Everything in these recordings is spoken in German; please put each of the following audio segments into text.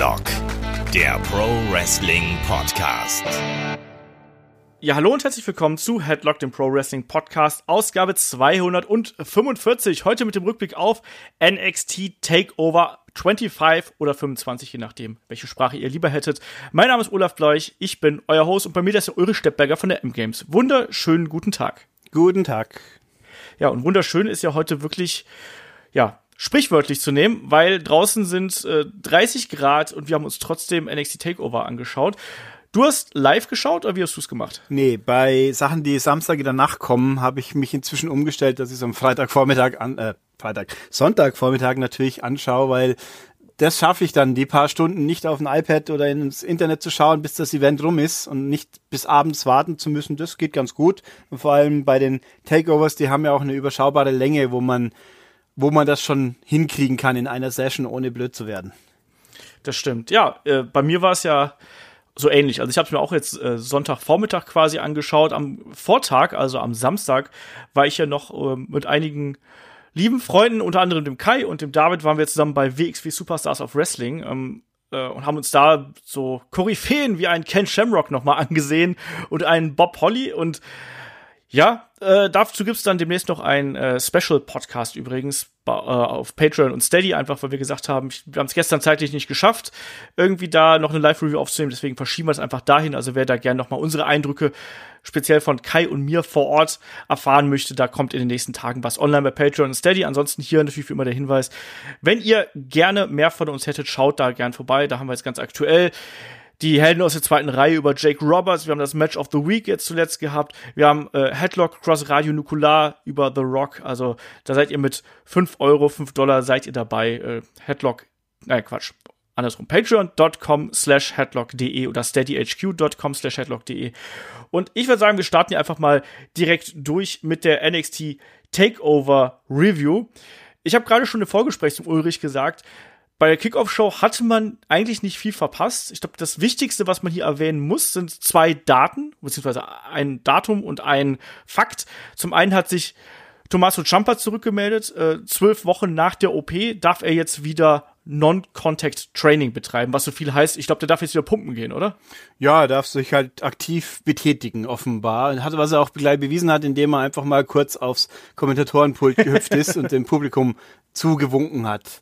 Headlock, der Pro Wrestling Podcast. Ja, hallo und herzlich willkommen zu Headlock, dem Pro Wrestling Podcast, Ausgabe 245. Heute mit dem Rückblick auf NXT Takeover 25 oder 25, je nachdem, welche Sprache ihr lieber hättet. Mein Name ist Olaf Bleuch, ich bin euer Host und bei mir ist der Ulrich Steppberger von der M-Games. Wunderschönen guten Tag. Guten Tag. Ja, und wunderschön ist ja heute wirklich, ja, sprichwörtlich zu nehmen, weil draußen sind äh, 30 Grad und wir haben uns trotzdem NXT Takeover angeschaut. Du hast live geschaut oder wie hast du es gemacht? Nee, bei Sachen, die Samstag in der Nacht kommen, habe ich mich inzwischen umgestellt, dass ich es am Freitagvormittag an, äh, Freitag, Sonntagvormittag natürlich anschaue, weil das schaffe ich dann, die paar Stunden nicht auf ein iPad oder ins Internet zu schauen, bis das Event rum ist und nicht bis abends warten zu müssen. Das geht ganz gut. Und vor allem bei den Takeovers, die haben ja auch eine überschaubare Länge, wo man wo man das schon hinkriegen kann in einer Session, ohne blöd zu werden. Das stimmt. Ja, äh, bei mir war es ja so ähnlich. Also ich habe es mir auch jetzt äh, Sonntagvormittag quasi angeschaut. Am Vortag, also am Samstag, war ich ja noch äh, mit einigen lieben Freunden, unter anderem dem Kai und dem David, waren wir zusammen bei WXW Superstars of Wrestling. Ähm, äh, und haben uns da so Koryphäen wie einen Ken Shamrock nochmal angesehen und einen Bob Holly und ja, äh, dazu gibt's dann demnächst noch ein äh, Special-Podcast übrigens äh, auf Patreon und Steady, einfach weil wir gesagt haben, ich, wir haben es gestern zeitlich nicht geschafft, irgendwie da noch eine Live-Review aufzunehmen, deswegen verschieben wir es einfach dahin. Also wer da gerne nochmal unsere Eindrücke speziell von Kai und mir vor Ort erfahren möchte, da kommt in den nächsten Tagen was online bei Patreon und Steady. Ansonsten hier natürlich wie immer der Hinweis, wenn ihr gerne mehr von uns hättet, schaut da gern vorbei. Da haben wir jetzt ganz aktuell die Helden aus der zweiten Reihe über Jake Roberts. Wir haben das Match of the Week jetzt zuletzt gehabt. Wir haben äh, Headlock Cross Radio Nukular über The Rock. Also da seid ihr mit 5 Euro, 5 Dollar seid ihr dabei. Äh, Headlock, nein Quatsch, andersrum. Patreon.com slash headlock.de oder steadyhq.com slash headlock.de. Und ich würde sagen, wir starten hier einfach mal direkt durch mit der NXT Takeover Review. Ich habe gerade schon im Vorgespräch zum Ulrich gesagt, bei der Kickoff-Show hatte man eigentlich nicht viel verpasst. Ich glaube, das Wichtigste, was man hier erwähnen muss, sind zwei Daten, beziehungsweise ein Datum und ein Fakt. Zum einen hat sich Tommaso Ciampa zurückgemeldet. Äh, zwölf Wochen nach der OP darf er jetzt wieder Non-Contact Training betreiben, was so viel heißt, ich glaube, der darf jetzt wieder pumpen gehen, oder? Ja, er darf sich halt aktiv betätigen, offenbar. Hat, was er auch gleich bewiesen hat, indem er einfach mal kurz aufs Kommentatorenpult gehüpft ist und dem Publikum zugewunken hat.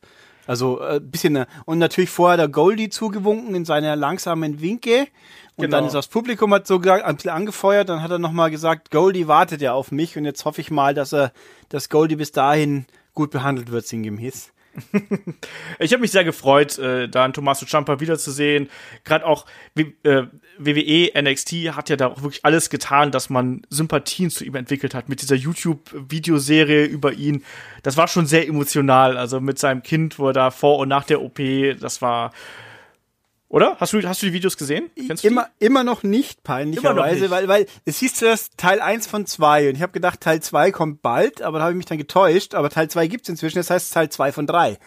Also äh, bisschen äh, und natürlich vorher der Goldie zugewunken in seiner langsamen Winke und genau. dann ist das Publikum hat so gesagt, ein bisschen angefeuert, dann hat er nochmal gesagt, Goldie wartet ja auf mich und jetzt hoffe ich mal, dass er dass Goldie bis dahin gut behandelt wird sinngemäß. ich habe mich sehr gefreut, äh, da einen Tommaso Ciampa wiederzusehen. Gerade auch äh, WWE, NXT hat ja da auch wirklich alles getan, dass man Sympathien zu ihm entwickelt hat. Mit dieser YouTube-Videoserie über ihn. Das war schon sehr emotional. Also mit seinem Kind, wo er da vor und nach der OP, das war oder? Hast du, hast du die Videos gesehen? Kennst immer, die? immer noch nicht, peinlicherweise, weil, weil es hieß zuerst Teil 1 von 2 und ich habe gedacht, Teil 2 kommt bald, aber da habe ich mich dann getäuscht, aber Teil 2 gibt's inzwischen, das heißt Teil 2 von 3.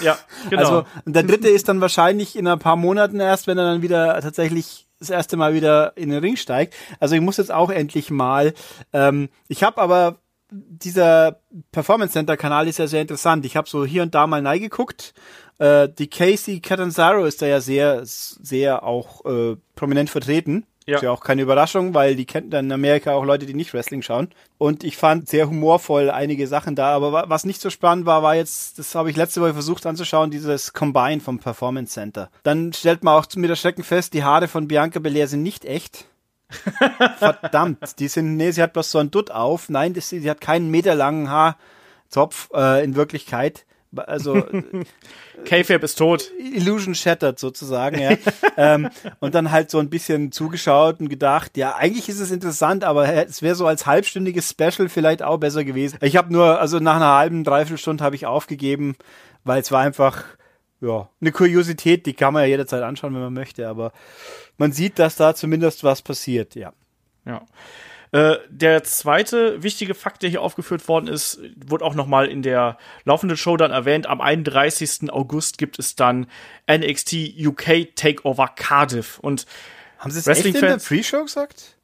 Ja, genau. Also, und der dritte ist dann wahrscheinlich in ein paar Monaten erst, wenn er dann wieder tatsächlich das erste Mal wieder in den Ring steigt. Also ich muss jetzt auch endlich mal. Ähm, ich habe aber dieser Performance Center Kanal ist ja sehr interessant. Ich habe so hier und da mal reingeguckt äh, die Casey Catanzaro ist da ja sehr, sehr auch äh, prominent vertreten. Ja. Ist ja auch keine Überraschung, weil die kennt dann in Amerika auch Leute, die nicht Wrestling schauen. Und ich fand sehr humorvoll einige Sachen da. Aber was nicht so spannend war, war jetzt, das habe ich letzte Woche versucht anzuschauen, dieses Combine vom Performance Center. Dann stellt man auch mit der Schrecken fest, die Haare von Bianca Belair sind nicht echt. Verdammt, die sind, nee, sie hat bloß so ein Dutt auf. Nein, das, sie hat keinen meterlangen Haarzopf äh, in Wirklichkeit. Also K-Fab ist tot. Illusion shattered sozusagen, ja. ähm, und dann halt so ein bisschen zugeschaut und gedacht, ja, eigentlich ist es interessant, aber es wäre so als halbstündiges Special vielleicht auch besser gewesen. Ich habe nur, also nach einer halben, dreiviertel Stunde habe ich aufgegeben, weil es war einfach, ja, eine Kuriosität, die kann man ja jederzeit anschauen, wenn man möchte, aber man sieht, dass da zumindest was passiert, ja. Ja. Äh, der zweite wichtige Fakt, der hier aufgeführt worden ist, wurde auch nochmal in der laufenden Show dann erwähnt. Am 31. August gibt es dann NXT UK Takeover Cardiff. Und haben Sie es echt in der Pre-Show gesagt?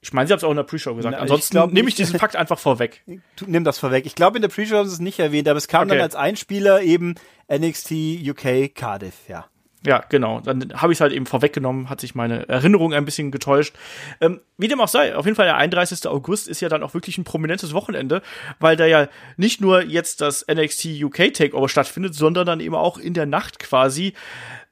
Ich meine, sie haben es auch in der Pre-Show gesagt. Na, Ansonsten nehme ich diesen Fakt einfach vorweg. Nimm das vorweg. Ich glaube, in der Pre-Show haben sie es nicht erwähnt, aber es kam okay. dann als Einspieler eben NXT UK Cardiff, ja. Ja, genau. Dann habe ich es halt eben vorweggenommen, hat sich meine Erinnerung ein bisschen getäuscht. Ähm, wie dem auch sei, auf jeden Fall der 31. August ist ja dann auch wirklich ein prominentes Wochenende, weil da ja nicht nur jetzt das NXT UK Takeover stattfindet, sondern dann eben auch in der Nacht quasi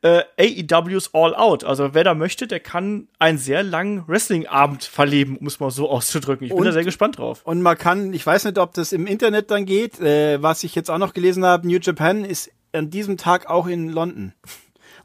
äh, AEW's All Out. Also wer da möchte, der kann einen sehr langen Wrestling-Abend verleben, um es mal so auszudrücken. Ich bin Und- da sehr gespannt drauf. Und man kann, ich weiß nicht, ob das im Internet dann geht, äh, was ich jetzt auch noch gelesen habe, New Japan ist an diesem Tag auch in London.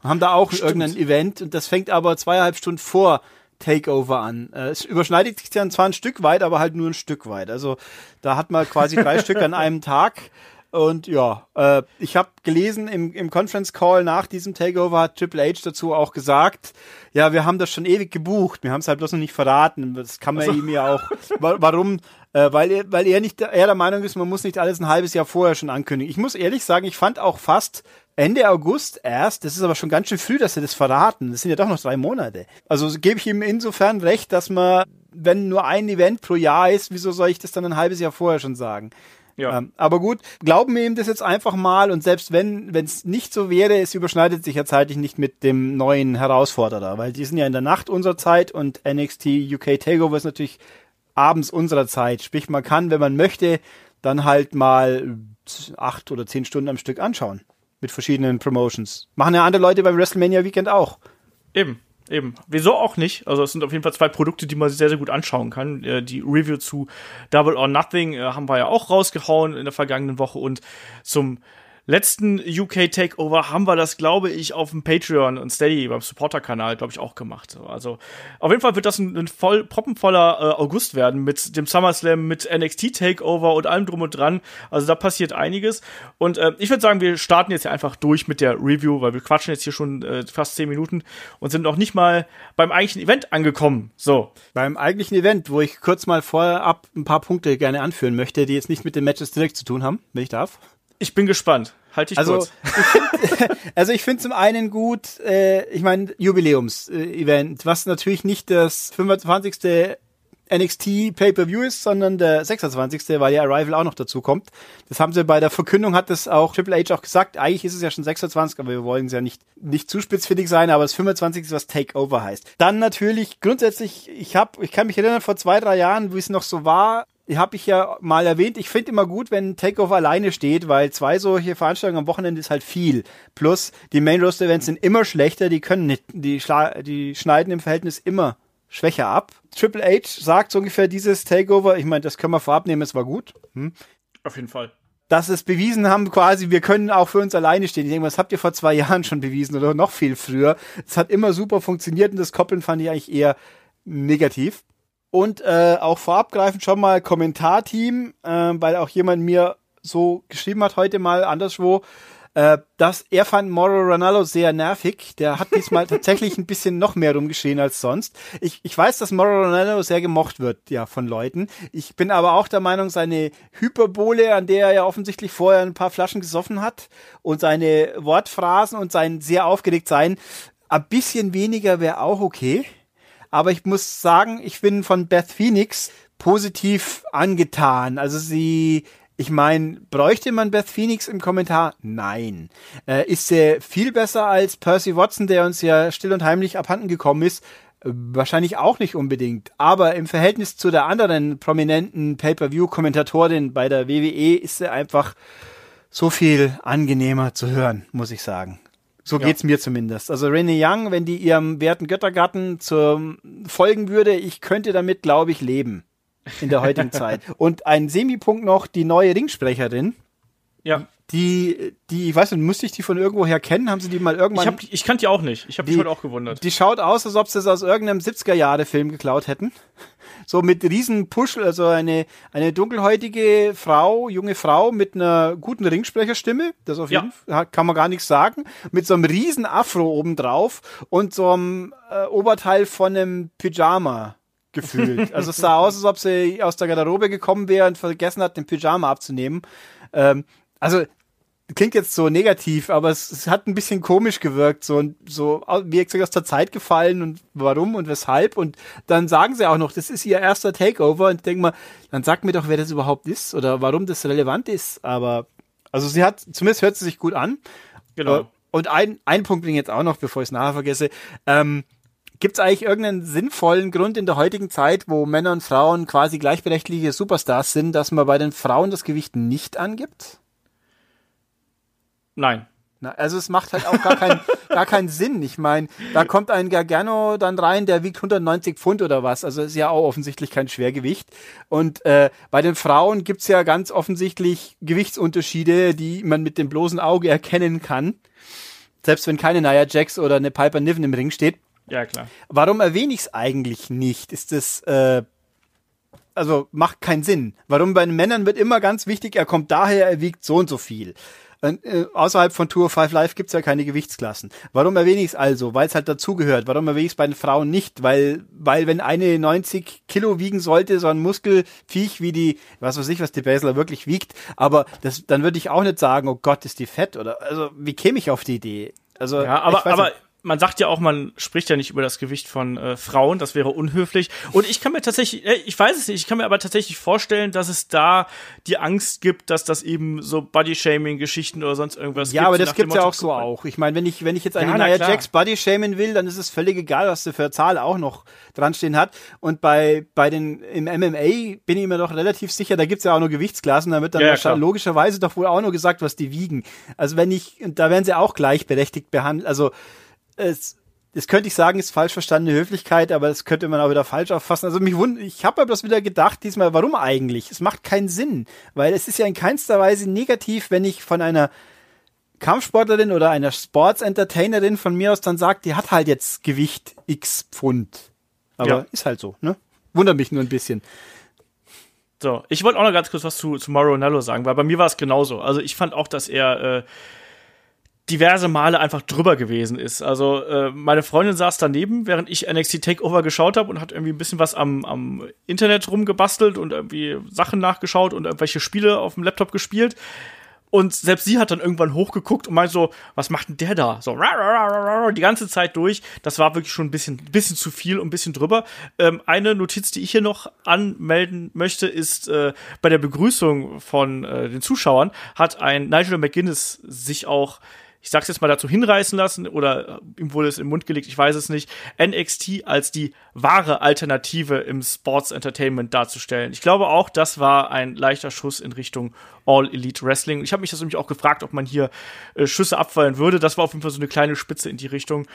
Und haben da auch irgendein Event und das fängt aber zweieinhalb Stunden vor Takeover an. Äh, es überschneidet sich dann zwar ein Stück weit, aber halt nur ein Stück weit. Also da hat man quasi drei Stück an einem Tag. Und ja, äh, ich habe gelesen im, im Conference Call nach diesem Takeover hat Triple H dazu auch gesagt, ja, wir haben das schon ewig gebucht, wir haben es halt bloß noch nicht verraten. Das kann man ihm ja auch. Wa- Warum? Äh, weil er, weil er nicht, er der Meinung ist, man muss nicht alles ein halbes Jahr vorher schon ankündigen. Ich muss ehrlich sagen, ich fand auch fast Ende August erst, das ist aber schon ganz schön früh, dass sie das verraten. Das sind ja doch noch drei Monate. Also gebe ich ihm insofern recht, dass man, wenn nur ein Event pro Jahr ist, wieso soll ich das dann ein halbes Jahr vorher schon sagen? Ja. Ähm, aber gut, glauben wir ihm das jetzt einfach mal und selbst wenn wenn es nicht so wäre, es überschneidet sich ja zeitlich nicht mit dem neuen Herausforderer, weil die sind ja in der Nacht unserer Zeit und NXT UK Takeover ist natürlich abends unserer Zeit. Sprich, man kann, wenn man möchte, dann halt mal acht oder zehn Stunden am Stück anschauen mit verschiedenen Promotions. Machen ja andere Leute beim WrestleMania Weekend auch. Eben, eben. Wieso auch nicht? Also es sind auf jeden Fall zwei Produkte, die man sehr, sehr gut anschauen kann. Äh, die Review zu Double or Nothing äh, haben wir ja auch rausgehauen in der vergangenen Woche und zum letzten UK Takeover haben wir das, glaube ich, auf dem Patreon und Steady beim Supporter-Kanal, glaube ich, auch gemacht. So, Also auf jeden Fall wird das ein, ein voll proppenvoller äh, August werden mit dem SummerSlam, mit NXT Takeover und allem drum und dran. Also da passiert einiges. Und äh, ich würde sagen, wir starten jetzt einfach durch mit der Review, weil wir quatschen jetzt hier schon äh, fast zehn Minuten und sind noch nicht mal beim eigentlichen Event angekommen. So. Beim eigentlichen Event, wo ich kurz mal vorab ein paar Punkte gerne anführen möchte, die jetzt nicht mit den Matches direkt zu tun haben, wenn ich darf. Ich bin gespannt. Halt dich Also kurz. ich find, also ich finde zum einen gut, äh, ich meine Jubiläums-Event, was natürlich nicht das 25. NXT Pay-per-View ist, sondern der 26. weil ja Arrival auch noch dazu kommt. Das haben sie bei der Verkündung hat das auch Triple H auch gesagt. Eigentlich ist es ja schon 26, aber wir wollen es ja nicht nicht zu spitzfindig sein, aber das 25. ist was Takeover heißt. Dann natürlich grundsätzlich, ich habe ich kann mich erinnern vor zwei, drei Jahren, wie es noch so war, habe ich ja mal erwähnt, ich finde immer gut, wenn Takeover alleine steht, weil zwei solche Veranstaltungen am Wochenende ist halt viel. Plus, die Main Roster Events sind immer schlechter, die können nicht, die, die schneiden im Verhältnis immer schwächer ab. Triple H sagt so ungefähr dieses Takeover, ich meine, das können wir vorab nehmen, es war gut. Hm? Auf jeden Fall. Dass es bewiesen haben, quasi, wir können auch für uns alleine stehen. Ich denke, das habt ihr vor zwei Jahren schon bewiesen oder noch viel früher. Es hat immer super funktioniert und das Koppeln fand ich eigentlich eher negativ. Und äh, auch vorabgreifend schon mal Kommentarteam, äh, weil auch jemand mir so geschrieben hat heute mal anderswo, äh, dass er fand Moro Ronaldo sehr nervig. Der hat diesmal tatsächlich ein bisschen noch mehr rumgeschrien als sonst. Ich, ich weiß, dass Moro Ronaldo sehr gemocht wird, ja, von Leuten. Ich bin aber auch der Meinung, seine Hyperbole, an der er ja offensichtlich vorher ein paar Flaschen gesoffen hat, und seine Wortphrasen und sein sehr aufgeregt sein, ein bisschen weniger wäre auch okay. Aber ich muss sagen, ich bin von Beth Phoenix positiv angetan. Also sie, ich meine, bräuchte man Beth Phoenix im Kommentar? Nein. Äh, ist sie viel besser als Percy Watson, der uns ja still und heimlich abhanden gekommen ist? Wahrscheinlich auch nicht unbedingt. Aber im Verhältnis zu der anderen prominenten Pay-per-view-Kommentatorin bei der WWE ist sie einfach so viel angenehmer zu hören, muss ich sagen. So Ja. geht's mir zumindest. Also Renee Young, wenn die ihrem werten Göttergatten zum folgen würde, ich könnte damit, glaube ich, leben in der heutigen Zeit. Und ein Semipunkt noch, die neue Ringsprecherin, Ja. Die, die, ich weiß nicht, musste ich die von irgendwoher kennen? Haben sie die mal irgendwann? Ich, hab, ich kannte die auch nicht. Ich habe mich heute auch gewundert. Die schaut aus, als ob sie es aus irgendeinem 70er-Jahre-Film geklaut hätten. So mit riesen Puschel, also eine, eine dunkelhäutige Frau, junge Frau mit einer guten Ringsprecherstimme, das auf Ja. jeden Fall, kann man gar nichts sagen, mit so einem riesen Afro obendrauf und so einem äh, Oberteil von einem Pyjama gefühlt. Also es sah aus, als ob sie aus der Garderobe gekommen wäre und vergessen hat, den Pyjama abzunehmen. Ähm, also klingt jetzt so negativ, aber es, es hat ein bisschen komisch gewirkt, so, so, wie gesagt, aus der Zeit gefallen und warum und weshalb. Und dann sagen sie auch noch, das ist ihr erster Takeover und ich denke mal, dann sagt mir doch, wer das überhaupt ist oder warum das relevant ist. Aber, also sie hat, zumindest hört sie sich gut an. Genau. Äh, und ein, ein Punkt ich jetzt auch noch, bevor ich es nachher vergesse. Ähm, Gibt es eigentlich irgendeinen sinnvollen Grund in der heutigen Zeit, wo Männer und Frauen quasi gleichberechtigte Superstars sind, dass man bei den Frauen das Gewicht nicht angibt? Nein. Na, also es macht halt auch gar, kein, gar keinen Sinn. Ich meine, da kommt ein Gargano dann rein, der wiegt 190 Pfund oder was. Also ist ja auch offensichtlich kein Schwergewicht. Und äh, bei den Frauen gibt's ja ganz offensichtlich Gewichtsunterschiede, die man mit dem bloßen Auge erkennen kann. Selbst wenn keine Nia Jax oder eine Piper Niven im Ring steht. Ja, klar. Warum erwähne ich es eigentlich nicht? Ist das, äh, also macht keinen Sinn. Warum bei den Männern wird immer ganz wichtig, er kommt daher, er wiegt so und so viel. Äh, außerhalb von Tour 5 Live gibt's ja keine Gewichtsklassen. Warum erwähne ich es also? Weil es halt dazugehört. Warum erwähne ich es bei den Frauen nicht? Weil, weil wenn eine 90 Kilo wiegen sollte, so ein Muskelviech wie die, was weiß ich, was die Basler wirklich wiegt, aber das, dann würde ich auch nicht sagen, oh Gott, ist die fett oder, also, wie käme ich auf die Idee? Also, ja, aber, aber, man sagt ja auch, man spricht ja nicht über das Gewicht von äh, Frauen, das wäre unhöflich. Und ich kann mir tatsächlich, äh, ich weiß es nicht, ich kann mir aber tatsächlich vorstellen, dass es da die Angst gibt, dass das eben so Body-Shaming-Geschichten oder sonst irgendwas ja, gibt. Ja, aber das gibt's ja auch so auch. Ich meine, wenn ich, wenn ich jetzt eine ja, Nia Jax Body-Shamen will, dann ist es völlig egal, was sie für Zahl auch noch dran stehen hat. Und bei, bei den, im MMA bin ich mir doch relativ sicher, da gibt's ja auch nur Gewichtsklassen, da wird dann ja, logischerweise doch wohl auch nur gesagt, was die wiegen. Also wenn ich, da werden sie auch gleichberechtigt behandelt, also, es, das könnte ich sagen, ist falsch verstandene Höflichkeit, aber das könnte man auch wieder falsch auffassen. Also mich wund ich habe aber das wieder gedacht, diesmal, warum eigentlich? Es macht keinen Sinn, weil es ist ja in keinster Weise negativ, wenn ich von einer Kampfsportlerin oder einer Sports-Entertainerin von mir aus dann sagt, die hat halt jetzt Gewicht x Pfund. Aber ja. ist halt so, ne? Wundert mich nur ein bisschen. So, ich wollte auch noch ganz kurz was zu, zu Mauro Nello sagen, weil bei mir war es genauso. Also ich fand auch, dass er äh, diverse Male einfach drüber gewesen ist. Also äh, meine Freundin saß daneben, während ich NXT Takeover geschaut habe und hat irgendwie ein bisschen was am, am Internet rumgebastelt und irgendwie Sachen nachgeschaut und irgendwelche Spiele auf dem Laptop gespielt. Und selbst sie hat dann irgendwann hochgeguckt und meint so, was macht denn der da? So, die ganze Zeit durch. Das war wirklich schon ein bisschen, bisschen zu viel und ein bisschen drüber. Ähm, eine Notiz, die ich hier noch anmelden möchte, ist, äh, bei der Begrüßung von äh, den Zuschauern hat ein Nigel McGuinness sich auch ich sag's jetzt mal dazu hinreißen lassen oder ihm wurde es im Mund gelegt, ich weiß es nicht, NXT als die wahre Alternative im Sports Entertainment darzustellen. Ich glaube auch, das war ein leichter Schuss in Richtung All Elite Wrestling. Ich habe mich das nämlich auch gefragt, ob man hier äh, Schüsse abfallen würde. Das war auf jeden Fall so eine kleine Spitze in die Richtung.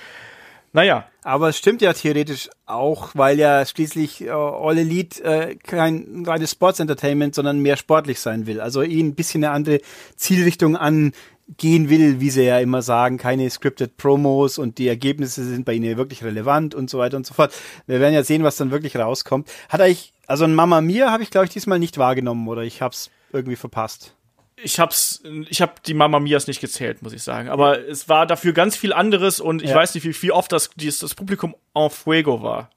Naja. Aber es stimmt ja theoretisch auch, weil ja schließlich äh, All Elite äh, kein reines Sports Entertainment, sondern mehr sportlich sein will. Also ihn ein bisschen eine andere Zielrichtung an gehen will, wie sie ja immer sagen, keine scripted Promos und die Ergebnisse sind bei ihnen wirklich relevant und so weiter und so fort. Wir werden ja sehen, was dann wirklich rauskommt. Hat eigentlich, also ein Mama Mia habe ich glaube ich diesmal nicht wahrgenommen oder ich habe es irgendwie verpasst. Ich hab's, ich habe die Mama Mias nicht gezählt, muss ich sagen. Aber ja. es war dafür ganz viel anderes und ich ja. weiß nicht, wie, wie oft das, das Publikum en fuego war.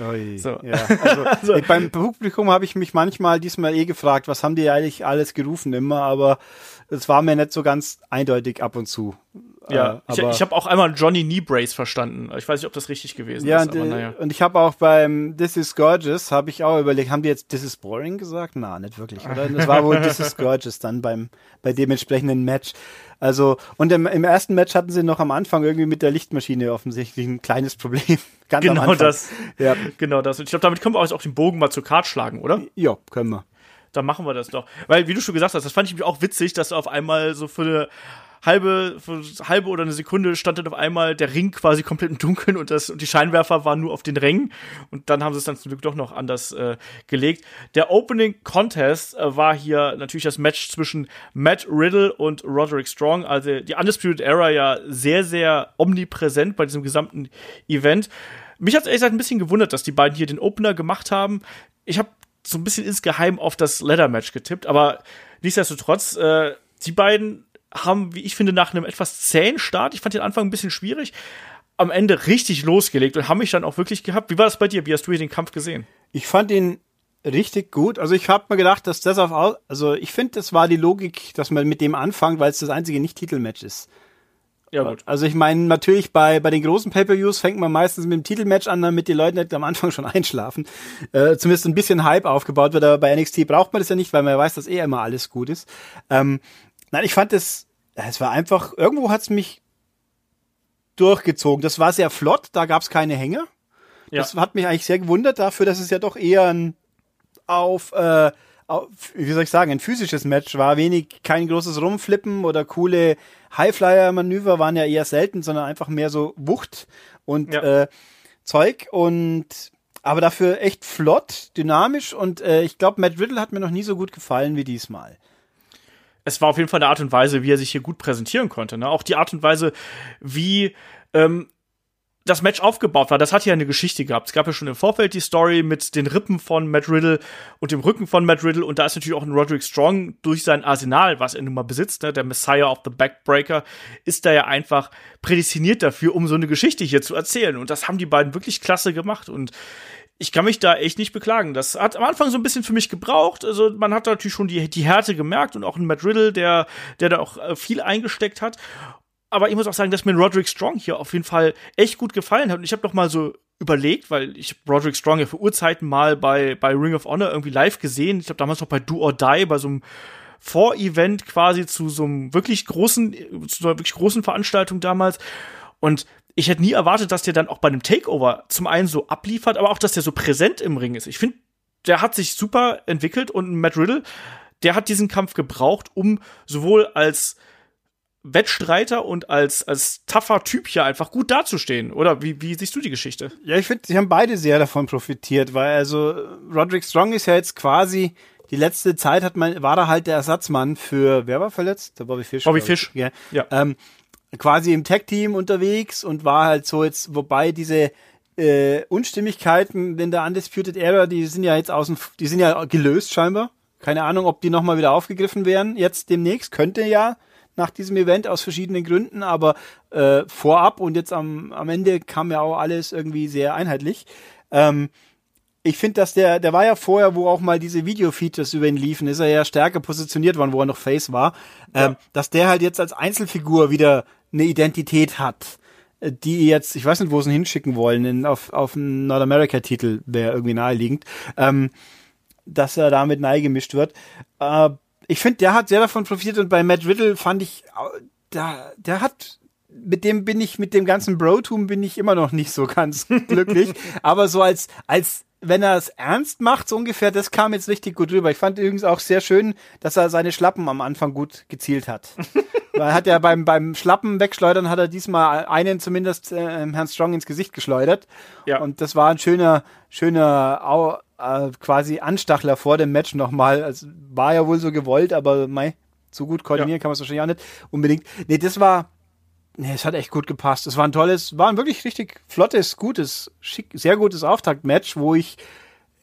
Ui, so. ja. also, also, beim Publikum habe ich mich manchmal diesmal eh gefragt, was haben die eigentlich alles gerufen immer, aber es war mir nicht so ganz eindeutig ab und zu. Ja, äh, ich, ich habe auch einmal Johnny Knee Brace verstanden. Ich weiß nicht, ob das richtig gewesen ja, ist. Ja, naja. und ich habe auch beim This is Gorgeous, habe ich auch überlegt, haben die jetzt This is Boring gesagt? Na, nicht wirklich, oder? Das war wohl This is Gorgeous dann beim bei dem entsprechenden Match. Also, und im, im, ersten Match hatten sie noch am Anfang irgendwie mit der Lichtmaschine offensichtlich ein kleines Problem. Ganz genau das. Ja. Genau das. Und ich glaube, damit können wir auch den Bogen mal zur Kart schlagen, oder? Ja, können wir dann machen wir das doch. Weil, wie du schon gesagt hast, das fand ich auch witzig, dass auf einmal so für eine halbe, für halbe oder eine Sekunde stand dann auf einmal der Ring quasi komplett im Dunkeln und, das, und die Scheinwerfer waren nur auf den Rängen. Und dann haben sie es dann zum Glück doch noch anders äh, gelegt. Der Opening Contest äh, war hier natürlich das Match zwischen Matt Riddle und Roderick Strong. Also die Undisputed Era ja sehr, sehr omnipräsent bei diesem gesamten Event. Mich hat es ehrlich gesagt ein bisschen gewundert, dass die beiden hier den Opener gemacht haben. Ich habe so ein bisschen insgeheim auf das Ladder-Match getippt, aber nichtsdestotrotz, äh, die beiden haben, wie ich finde, nach einem etwas zähen Start, ich fand den Anfang ein bisschen schwierig, am Ende richtig losgelegt und haben mich dann auch wirklich gehabt. Wie war das bei dir? Wie hast du hier den Kampf gesehen? Ich fand ihn richtig gut. Also ich habe mir gedacht, dass das auf, also ich finde, das war die Logik, dass man mit dem anfängt, weil es das einzige Nicht-Titelmatch ist. Ja, gut. Also ich meine, natürlich bei, bei den großen Pay-Per-Views fängt man meistens mit dem Titelmatch an, damit die Leute nicht am Anfang schon einschlafen. Äh, zumindest ein bisschen Hype aufgebaut wird, aber bei NXT braucht man das ja nicht, weil man weiß, dass eh immer alles gut ist. Ähm, nein, ich fand es, es war einfach, irgendwo hat es mich durchgezogen. Das war sehr flott, da gab es keine Hänge. Ja. Das hat mich eigentlich sehr gewundert dafür, dass es ja doch eher ein auf, äh, auf wie soll ich sagen, ein physisches Match war. Wenig, kein großes Rumflippen oder coole Highflyer-Manöver waren ja eher selten, sondern einfach mehr so Wucht und ja. äh, Zeug und aber dafür echt flott, dynamisch und äh, ich glaube, Matt Riddle hat mir noch nie so gut gefallen wie diesmal es war auf jeden Fall eine Art und Weise, wie er sich hier gut präsentieren konnte. Ne? Auch die Art und Weise, wie ähm, das Match aufgebaut war, das hat ja eine Geschichte gehabt. Es gab ja schon im Vorfeld die Story mit den Rippen von Matt Riddle und dem Rücken von Matt Riddle und da ist natürlich auch ein Roderick Strong durch sein Arsenal, was er nun mal besitzt, ne, der Messiah of the Backbreaker, ist da ja einfach prädestiniert dafür, um so eine Geschichte hier zu erzählen und das haben die beiden wirklich klasse gemacht und ich kann mich da echt nicht beklagen. Das hat am Anfang so ein bisschen für mich gebraucht. Also man hat natürlich schon die, die Härte gemerkt und auch ein Matt Riddle, der, der da auch äh, viel eingesteckt hat. Aber ich muss auch sagen, dass mir Roderick Strong hier auf jeden Fall echt gut gefallen hat. Und ich habe doch mal so überlegt, weil ich Roderick Strong ja für Urzeiten mal bei, bei Ring of Honor irgendwie live gesehen. Ich glaube damals noch bei Do or Die, bei so einem Vorevent quasi zu so einem wirklich großen, zu einer wirklich großen Veranstaltung damals. Und ich hätte nie erwartet, dass der dann auch bei einem Takeover zum einen so abliefert, aber auch, dass der so präsent im Ring ist. Ich finde, der hat sich super entwickelt und Matt Riddle, der hat diesen Kampf gebraucht, um sowohl als Wettstreiter und als, als tougher Typ hier einfach gut dazustehen. Oder wie, wie siehst du die Geschichte? Ja, ich finde, sie haben beide sehr davon profitiert, weil also Roderick Strong ist ja jetzt quasi die letzte Zeit hat man, war er halt der Ersatzmann für, wer war verletzt? Der Bobby Fish. Bobby Fish. Ja. ja. Ähm, quasi im Tech-Team unterwegs und war halt so jetzt, wobei diese äh, Unstimmigkeiten in der Undisputed Era, die sind ja jetzt außen, die sind ja gelöst scheinbar. Keine Ahnung, ob die nochmal wieder aufgegriffen werden. Jetzt demnächst könnte ja nach diesem Event aus verschiedenen Gründen, aber äh, vorab und jetzt am, am Ende kam ja auch alles irgendwie sehr einheitlich. Ähm, ich finde, dass der, der war ja vorher, wo auch mal diese Video-Features über ihn liefen, ist er ja stärker positioniert worden, wo er noch Face war, ja. ähm, dass der halt jetzt als Einzelfigur wieder eine Identität hat, äh, die jetzt, ich weiß nicht, wo sie ihn hinschicken wollen, in, auf, auf einen North-America-Titel, wäre irgendwie naheliegend, ähm, dass er damit neigemischt wird. Äh, ich finde, der hat sehr davon profitiert und bei Matt Riddle fand ich, da, der hat mit dem bin ich, mit dem ganzen Bro-Tum bin ich immer noch nicht so ganz glücklich. Aber so als, als wenn er es ernst macht, so ungefähr, das kam jetzt richtig gut rüber. Ich fand übrigens auch sehr schön, dass er seine Schlappen am Anfang gut gezielt hat. Weil er hat ja beim, beim Schlappen wegschleudern, hat er diesmal einen zumindest äh, Herrn Strong ins Gesicht geschleudert. Ja. Und das war ein schöner, schöner, äh, quasi Anstachler vor dem Match nochmal. Also war ja wohl so gewollt, aber mei, so gut koordinieren ja. kann man es wahrscheinlich auch nicht unbedingt. Nee, das war, Nee, es hat echt gut gepasst. Es war ein tolles, war ein wirklich richtig flottes, gutes, schick, sehr gutes Auftaktmatch, wo ich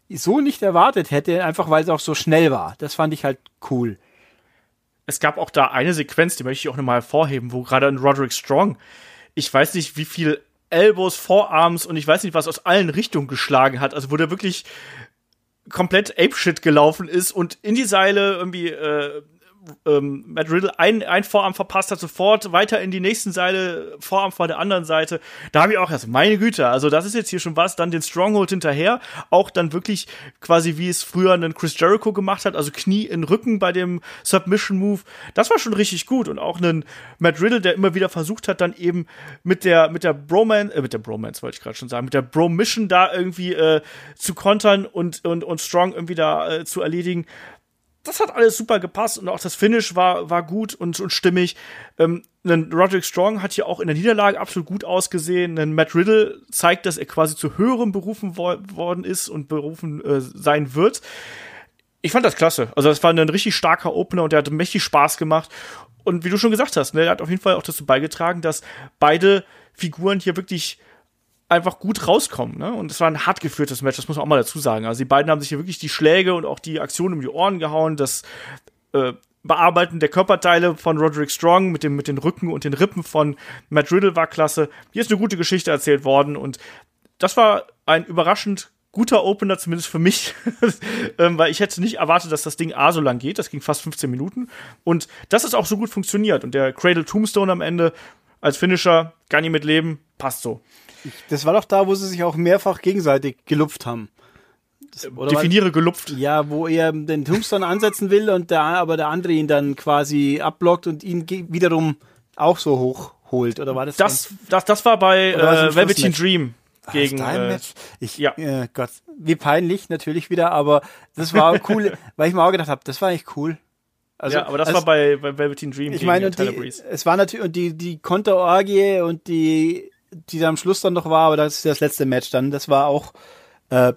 so nicht erwartet hätte, einfach weil es auch so schnell war. Das fand ich halt cool. Es gab auch da eine Sequenz, die möchte ich auch nochmal hervorheben, wo gerade ein Roderick Strong, ich weiß nicht, wie viel Elbows, Vorarms und ich weiß nicht, was aus allen Richtungen geschlagen hat. Also wo der wirklich komplett apeshit gelaufen ist und in die Seile irgendwie äh, ähm, Matt Riddle ein, ein Vorarm verpasst hat, sofort weiter in die nächsten Seile, Vorarm von der anderen Seite. Da habe ich auch erst, meine Güte, also das ist jetzt hier schon was, dann den Stronghold hinterher, auch dann wirklich quasi wie es früher einen Chris Jericho gemacht hat, also Knie in Rücken bei dem Submission Move. Das war schon richtig gut und auch einen Matt Riddle, der immer wieder versucht hat, dann eben mit der mit der Bromance, äh, mit der Bromance wollte ich gerade schon sagen, mit der Bro-Mission da irgendwie äh, zu kontern und und und Strong irgendwie da äh, zu erledigen das hat alles super gepasst und auch das Finish war, war gut und, und stimmig. Ähm, ein Roderick Strong hat hier auch in der Niederlage absolut gut ausgesehen. Ein Matt Riddle zeigt, dass er quasi zu höherem berufen wo worden ist und berufen äh, sein wird. Ich fand das klasse. Also das war ein richtig starker Opener und der hat mächtig Spaß gemacht. Und wie du schon gesagt hast, ne, er hat auf jeden Fall auch dazu beigetragen, dass beide Figuren hier wirklich einfach gut rauskommen. Ne? Und es war ein hart geführtes Match, das muss man auch mal dazu sagen. Also die beiden haben sich hier wirklich die Schläge und auch die Aktionen um die Ohren gehauen. Das äh, Bearbeiten der Körperteile von Roderick Strong mit dem mit den Rücken und den Rippen von Matt Riddle war klasse. Hier ist eine gute Geschichte erzählt worden und das war ein überraschend guter Opener, zumindest für mich, ähm, weil ich hätte nicht erwartet, dass das Ding A so lang geht. Das ging fast 15 Minuten. Und das ist auch so gut funktioniert. Und der Cradle Tombstone am Ende als Finisher, gar nicht mit leben, passt so. Das war doch da, wo sie sich auch mehrfach gegenseitig gelupft haben. Das, Definiere gelupft. Ja, wo er den Tombstone ansetzen will und der, aber der andere ihn dann quasi abblockt und ihn wiederum auch so hoch holt. Oder war das? Das, das, das war bei äh, Velveteen? Dream Ah, gegen. dein Äh, Match? Ich, ja. äh, Gott, wie peinlich natürlich wieder, aber das war cool, weil ich mir auch gedacht habe, das war echt cool. Also, ja, aber das also, war bei, bei Velveteen Dream ich gegen meine, und die, es war natürlich, und die, die Konterorgie und die, die da am Schluss dann noch war, aber das ist das letzte Match dann, das war auch äh,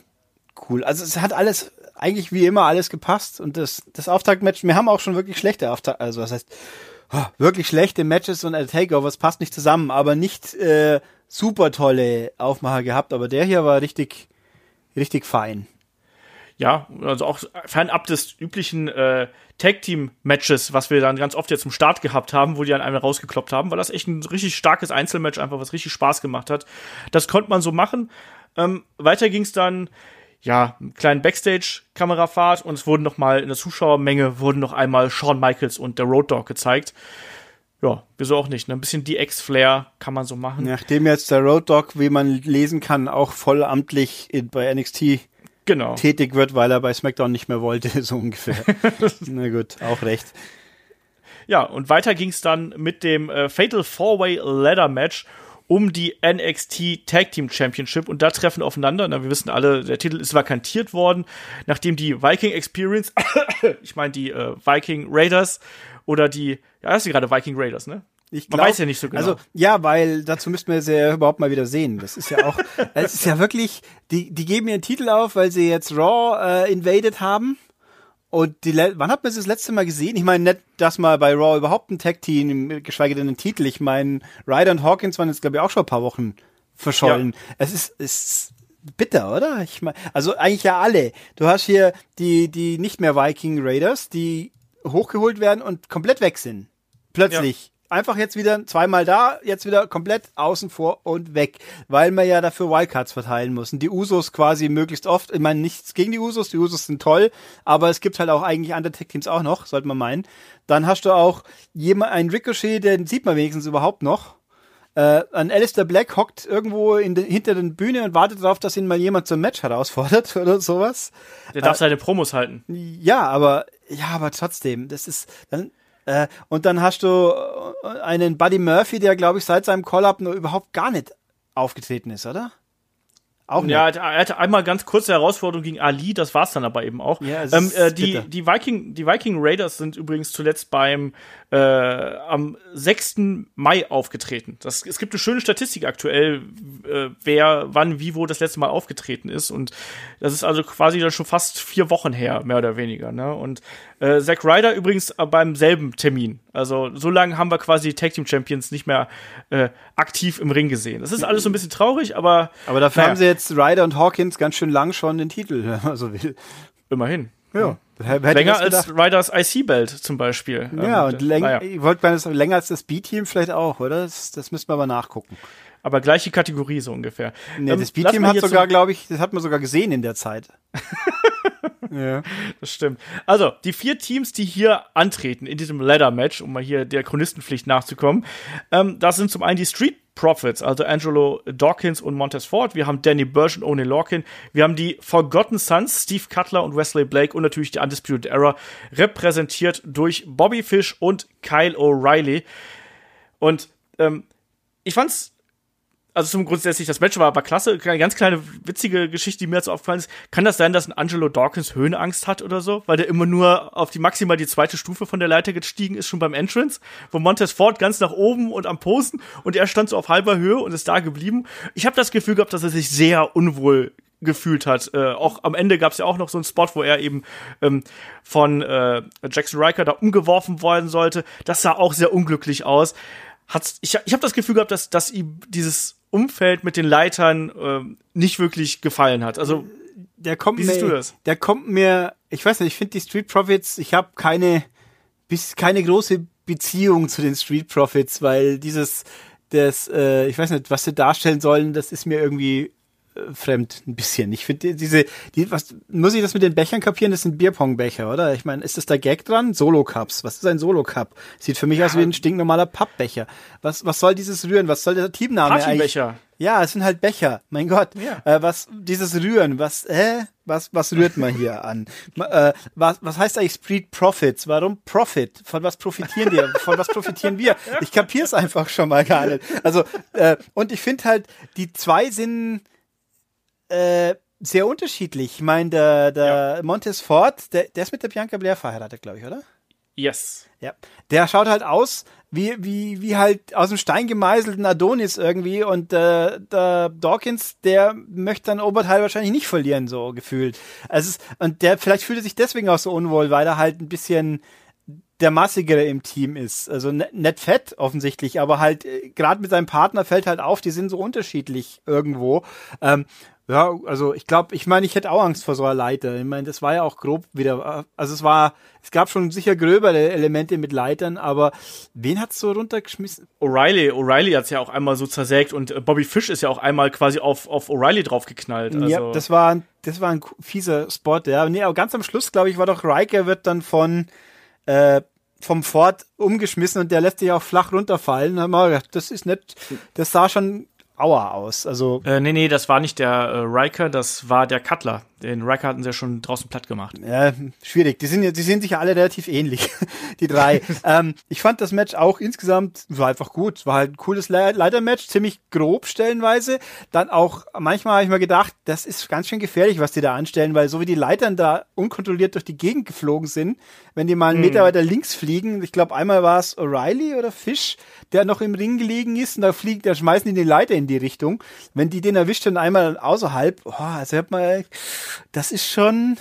cool. Also es hat alles, eigentlich wie immer alles gepasst und das, das Auftaktmatch, wir haben auch schon wirklich schlechte Auftakt, also was heißt, wirklich schlechte Matches und Takeovers passt nicht zusammen, aber nicht äh, super tolle Aufmacher gehabt, aber der hier war richtig, richtig fein. Ja, also auch fernab des üblichen äh, Tag-Team-Matches, was wir dann ganz oft jetzt zum Start gehabt haben, wo die dann einmal rausgekloppt haben, weil das echt ein richtig starkes Einzelmatch einfach, was richtig Spaß gemacht hat. Das konnte man so machen. Ähm, weiter ging es dann, ja, einen kleinen Backstage-Kamerafahrt und es wurden noch mal in der Zuschauermenge wurden noch einmal Shawn Michaels und der Road Dogg gezeigt. Ja, wieso auch nicht, ne? Ein bisschen DX-Flair kann man so machen. Nachdem jetzt der Road Dog, wie man lesen kann, auch vollamtlich in, bei NXT Genau. tätig wird, weil er bei SmackDown nicht mehr wollte, so ungefähr. Na gut, auch recht. Ja, und weiter ging es dann mit dem äh, Fatal Four-Way Ladder Match um die NXT Tag Team Championship und da treffen aufeinander. Na, wir wissen alle, der Titel ist vakantiert worden, nachdem die Viking Experience, ich meine die äh, Viking Raiders oder die, ja, das ist gerade Viking Raiders, ne? Ich Man weiß ja nicht so genau. Also, ja, weil dazu müssten wir sie ja überhaupt mal wieder sehen. Das ist ja auch, es ist ja wirklich, die, die geben ihren Titel auf, weil sie jetzt Raw äh, invaded haben. Und die, wann hat man sie das letzte Mal gesehen? Ich meine, nicht, dass man bei Raw überhaupt ein Tag-Team, geschweige denn einen Titel. Ich meine, Ryder und Hawkins waren jetzt, glaube ich, auch schon ein paar Wochen verschollen. Es ist, ist bitter, oder? Ich meine, also eigentlich ja alle. Du hast hier die, die nicht mehr Viking Raiders, die hochgeholt werden und komplett weg sind. Plötzlich. Einfach jetzt wieder zweimal da, jetzt wieder komplett außen vor und weg, weil man ja dafür Wildcards verteilen muss. Und die Usos quasi möglichst oft, ich meine nichts gegen die Usos, die Usos sind toll, aber es gibt halt auch eigentlich andere Tech-Teams auch noch, sollte man meinen. Dann hast du auch jemand, einen Ricochet, den sieht man wenigstens überhaupt noch. Äh, ein Alistair Black hockt irgendwo in de, hinter der Bühne und wartet darauf, dass ihn mal jemand zum Match herausfordert oder sowas. der darf seine Promos halten. Ja, aber ja, aber trotzdem, das ist dann äh, und dann hast du äh, einen Buddy Murphy, der glaube ich seit seinem Call-up nur überhaupt gar nicht aufgetreten ist, oder? Auch nicht. Ja, er hatte, einmal ganz kurze Herausforderung gegen Ali, das war's dann aber eben auch. Ja, es ähm, ist äh, die, bitter. die, Viking, die Viking Raiders sind übrigens zuletzt beim äh, am 6. Mai aufgetreten. Das, es gibt eine schöne Statistik aktuell, äh, wer wann wie wo das letzte Mal aufgetreten ist. Und das ist also quasi dann schon fast vier Wochen her, mehr oder weniger. Ne? Und äh, Zack Ryder übrigens äh, beim selben Termin. Also so lange haben wir quasi die Tag Team Champions nicht mehr äh, aktiv im Ring gesehen. Das ist alles so ein bisschen traurig, aber aber dafür naja. haben sie jetzt Ryder und Hawkins ganz schön lang schon den Titel, wenn man so will. immerhin. Ja. Hätte Länger als. Riders IC-Belt zum Beispiel. Ja, Ähm, und läng naja. ich wollte länger als das B-Team vielleicht auch, oder? Das, das müssten wir aber nachgucken. Aber gleiche Kategorie so ungefähr. Nee, Ähm, das B-Team hat sogar, glaube ich, das hat man sogar gesehen in der Zeit. ja. Das stimmt. Also, die vier Teams, die hier antreten in diesem Ladder-Match, um mal hier der Chronistenpflicht nachzukommen, ähm, das sind zum einen die Street Profits, also Angelo Dawkins und Montez Ford. Wir haben Danny Burch und Owen Lorcan. Wir haben die Forgotten Sons, Steve Cutler und Wesley Blake und natürlich die Undisputed Era, repräsentiert durch Bobby Fish und Kyle O'Reilly. Und ähm, ich fand's also zum grundsätzlich, das Match war aber klasse. Eine ganz kleine witzige Geschichte, die mir jetzt aufgefallen ist. Kann das sein, dass ein Angelo Dawkins Höhenangst hat oder so? Weil der immer nur auf die maximal die zweite Stufe von der Leiter gestiegen ist, schon beim Entrance, wo Montez Ford ganz nach oben und am Posten und er stand so auf halber Höhe und ist da geblieben. Ich habe das Gefühl gehabt, dass er sich sehr unwohl gefühlt hat. Äh, auch am Ende gab es ja auch noch so einen Spot, wo er eben ähm, von äh, Jackson Riker da umgeworfen worden sollte. Das sah auch sehr unglücklich aus. Hat's, ich ich habe das Gefühl gehabt, dass, dass ihm dieses Umfeld mit den Leitern ähm, nicht wirklich gefallen hat. Also der kommt Wie mir, siehst du das? Der kommt mir, ich weiß nicht, ich finde die Street Profits, ich habe keine, bis keine große Beziehung zu den Street Profits, weil dieses, das, äh, ich weiß nicht, was sie darstellen sollen, das ist mir irgendwie äh, fremd ein bisschen. Ich finde diese, die, was muss ich das mit den Bechern kapieren? Das sind Bierpongbecher, oder? Ich meine, ist das der Gag dran? Solo Cups. Was ist ein Solo Cup? Sieht für mich aus wie ein stinknormaler Pappbecher. Was, was soll dieses rühren? Was soll der Teamname eigentlich? Partybecher. Ja, es sind halt Becher. Mein Gott. Ja. Äh, was, dieses Rühren, was, äh, was, was rührt man hier an? Äh, was, was heißt eigentlich Street Profits? Warum Profit? Von was profitieren wir? Von was profitieren wir? Ich kapier's einfach schon mal gar nicht. Also, äh, und ich finde halt, die zwei sind, äh, sehr unterschiedlich. Ich meine, der, der Montez Ford, der, der ist mit der Bianca Blair verheiratet, glaube ich, oder? Yes. Ja. Der schaut halt aus wie, wie, wie halt aus dem Stein gemeißelten Adonis irgendwie und äh, der Dawkins, der möchte dann Oberteil wahrscheinlich nicht verlieren, so gefühlt. Also und der vielleicht fühlt er sich deswegen auch so unwohl, weil er halt ein bisschen der massigere im Team ist. Also ne- nicht fett offensichtlich, aber halt äh, gerade mit seinem Partner fällt halt auf, die sind so unterschiedlich irgendwo. Ähm, ja, also ich glaube, ich meine, ich hätte auch Angst vor so einer Leiter. Ich meine, das war ja auch grob wieder, äh, also es war, es gab schon sicher gröbere Elemente mit Leitern, aber wen hat's so runtergeschmissen? O'Reilly, O'Reilly hat's ja auch einmal so zersägt und äh, Bobby Fish ist ja auch einmal quasi auf, auf O'Reilly draufgeknallt. Also, Ja, das war, ein- das war ein fieser Spot, ja. Nee, aber ganz am Schluss, glaube ich, war doch Riker wird dann von äh, vom Ford umgeschmissen und der lässt sich auch flach runterfallen. Das ist nicht, das sah schon Aua aus. Also äh, nee, nee, das war nicht der äh, Riker, das war der Cutler. Den Riker hatten sie ja schon draußen platt gemacht. Ja, schwierig. Die sind ja, die sind sich ja alle relativ ähnlich, die drei. ähm, ich fand das Match auch insgesamt war einfach gut. War halt ein cooles Le Leitermatch, ziemlich grob stellenweise. Dann auch manchmal habe ich mir gedacht, das ist ganz schön gefährlich, was die da anstellen, weil so wie die Leitern da unkontrolliert durch die Gegend geflogen sind, wenn die mal einen Meter weiter links fliegen, ich glaube einmal war es O'Reilly oder Fish, der noch im Ring gelegen ist und da fliegt, da schmeißen die die Leiter in die Richtung. Wenn die den erwischt und einmal außerhalb, oh, also hört mal, das ist schon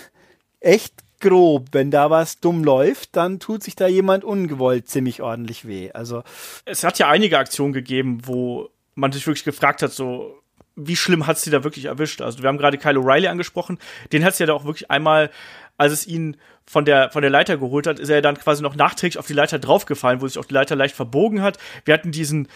echt grob. Wenn da was dumm läuft, dann tut sich da jemand ungewollt ziemlich ordentlich weh. Also, Es hat ja einige Aktionen gegeben, wo man sich wirklich gefragt hat, so, wie schlimm hat's die da wirklich erwischt? Also, wir haben gerade Kyle O'Reilly angesprochen. Den hat's ja da auch wirklich einmal, als es ihn von der, von der Leiter geholt hat, ist er dann quasi noch nachträglich auf die Leiter draufgefallen, wo sich auch die Leiter leicht verbogen hat. Wir hatten diesen,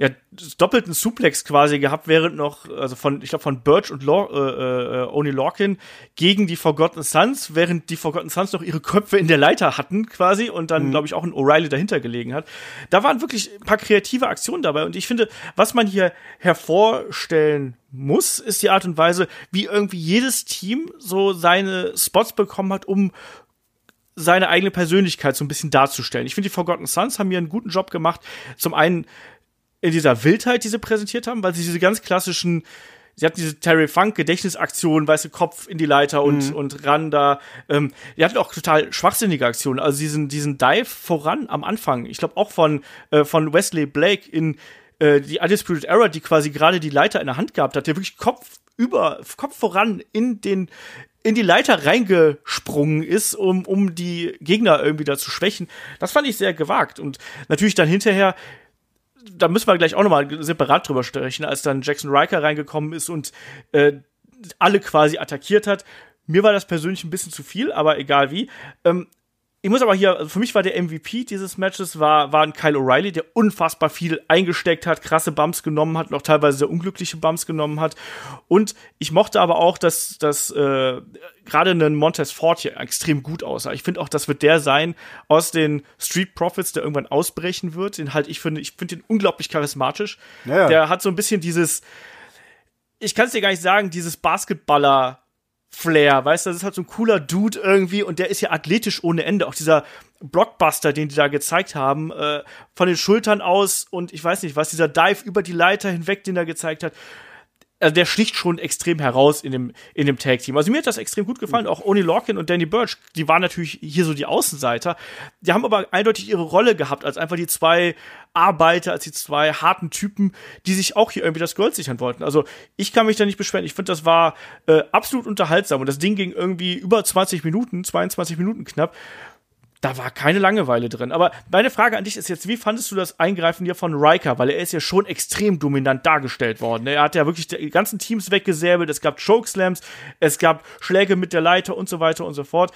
ja, doppelten Suplex quasi gehabt, während noch, also von, ich glaube, von Birch und Law, äh, äh, Oni Lorkin gegen die Forgotten Sons, während die Forgotten Sons noch ihre Köpfe in der Leiter hatten quasi und dann, glaube ich, auch ein O'Reilly dahinter gelegen hat. Da waren wirklich ein paar kreative Aktionen dabei und ich finde, was man hier hervorstellen muss, ist die Art und Weise, wie irgendwie jedes Team so seine Spots bekommen hat, um seine eigene Persönlichkeit so ein bisschen darzustellen. Ich finde, die Forgotten Sons haben hier einen guten Job gemacht. Zum einen in dieser Wildheit, die sie präsentiert haben, weil sie diese ganz klassischen, sie hatten diese Terry Funk Gedächtnisaktion, weißt du, Kopf in die Leiter und, und ran da. Ähm, die hatten auch total schwachsinnige Aktionen. Also diesen, diesen Dive voran am Anfang, ich glaube auch von, äh, von Wesley Blake in äh, die Undisputed Era, die quasi gerade die Leiter in der Hand gehabt hat, der wirklich Kopf über, Kopf voran in den, in die Leiter reingesprungen ist, um, um die Gegner irgendwie da zu schwächen. Das fand ich sehr gewagt. Und natürlich dann hinterher, da müssen wir gleich auch nochmal separat drüber sprechen, als dann Jackson Riker reingekommen ist und äh, alle quasi attackiert hat. Mir war das persönlich ein bisschen zu viel, aber egal wie. Ähm, ich muss aber hier, also für mich war der MVP dieses Matches, war, war ein Kyle O'Reilly, der unfassbar viel eingesteckt hat, krasse Bumps genommen hat, noch teilweise sehr unglückliche Bumps genommen hat. Und ich mochte aber auch, dass, dass äh, gerade ein Montez Ford hier extrem gut aussah. Ich finde auch, das wird der sein aus den Street Profits, der irgendwann ausbrechen wird. Den halt, ich finde, ich finde den unglaublich charismatisch. Ja. Der hat so ein bisschen dieses, ich kann es dir gar nicht sagen, dieses Basketballer Flair, weißt du, das ist halt so ein cooler Dude irgendwie und der ist ja athletisch ohne Ende. Auch dieser Blockbuster, den die da gezeigt haben, äh, von den Schultern aus und ich weiß nicht was, dieser Dive über die Leiter hinweg, den er gezeigt hat. Also der sticht schon extrem heraus in dem, in dem Tag-Team. Also mir hat das extrem gut gefallen. Auch Oni Lorkin und Danny Birch, die waren natürlich hier so die Außenseiter. Die haben aber eindeutig ihre Rolle gehabt, als einfach die zwei Arbeiter, als die zwei harten Typen, die sich auch hier irgendwie das Gold sichern wollten. Also ich kann mich da nicht beschweren. Ich finde, das war äh, absolut unterhaltsam. Und das Ding ging irgendwie über 20 Minuten, 22 Minuten knapp da war keine Langeweile drin. Aber meine Frage an dich ist jetzt, wie fandest du das Eingreifen hier von Riker? Weil er ist ja schon extrem dominant dargestellt worden. Er hat ja wirklich die ganzen Teams weggesäbelt. Es gab Chokeslams, es gab Schläge mit der Leiter und so weiter und so fort.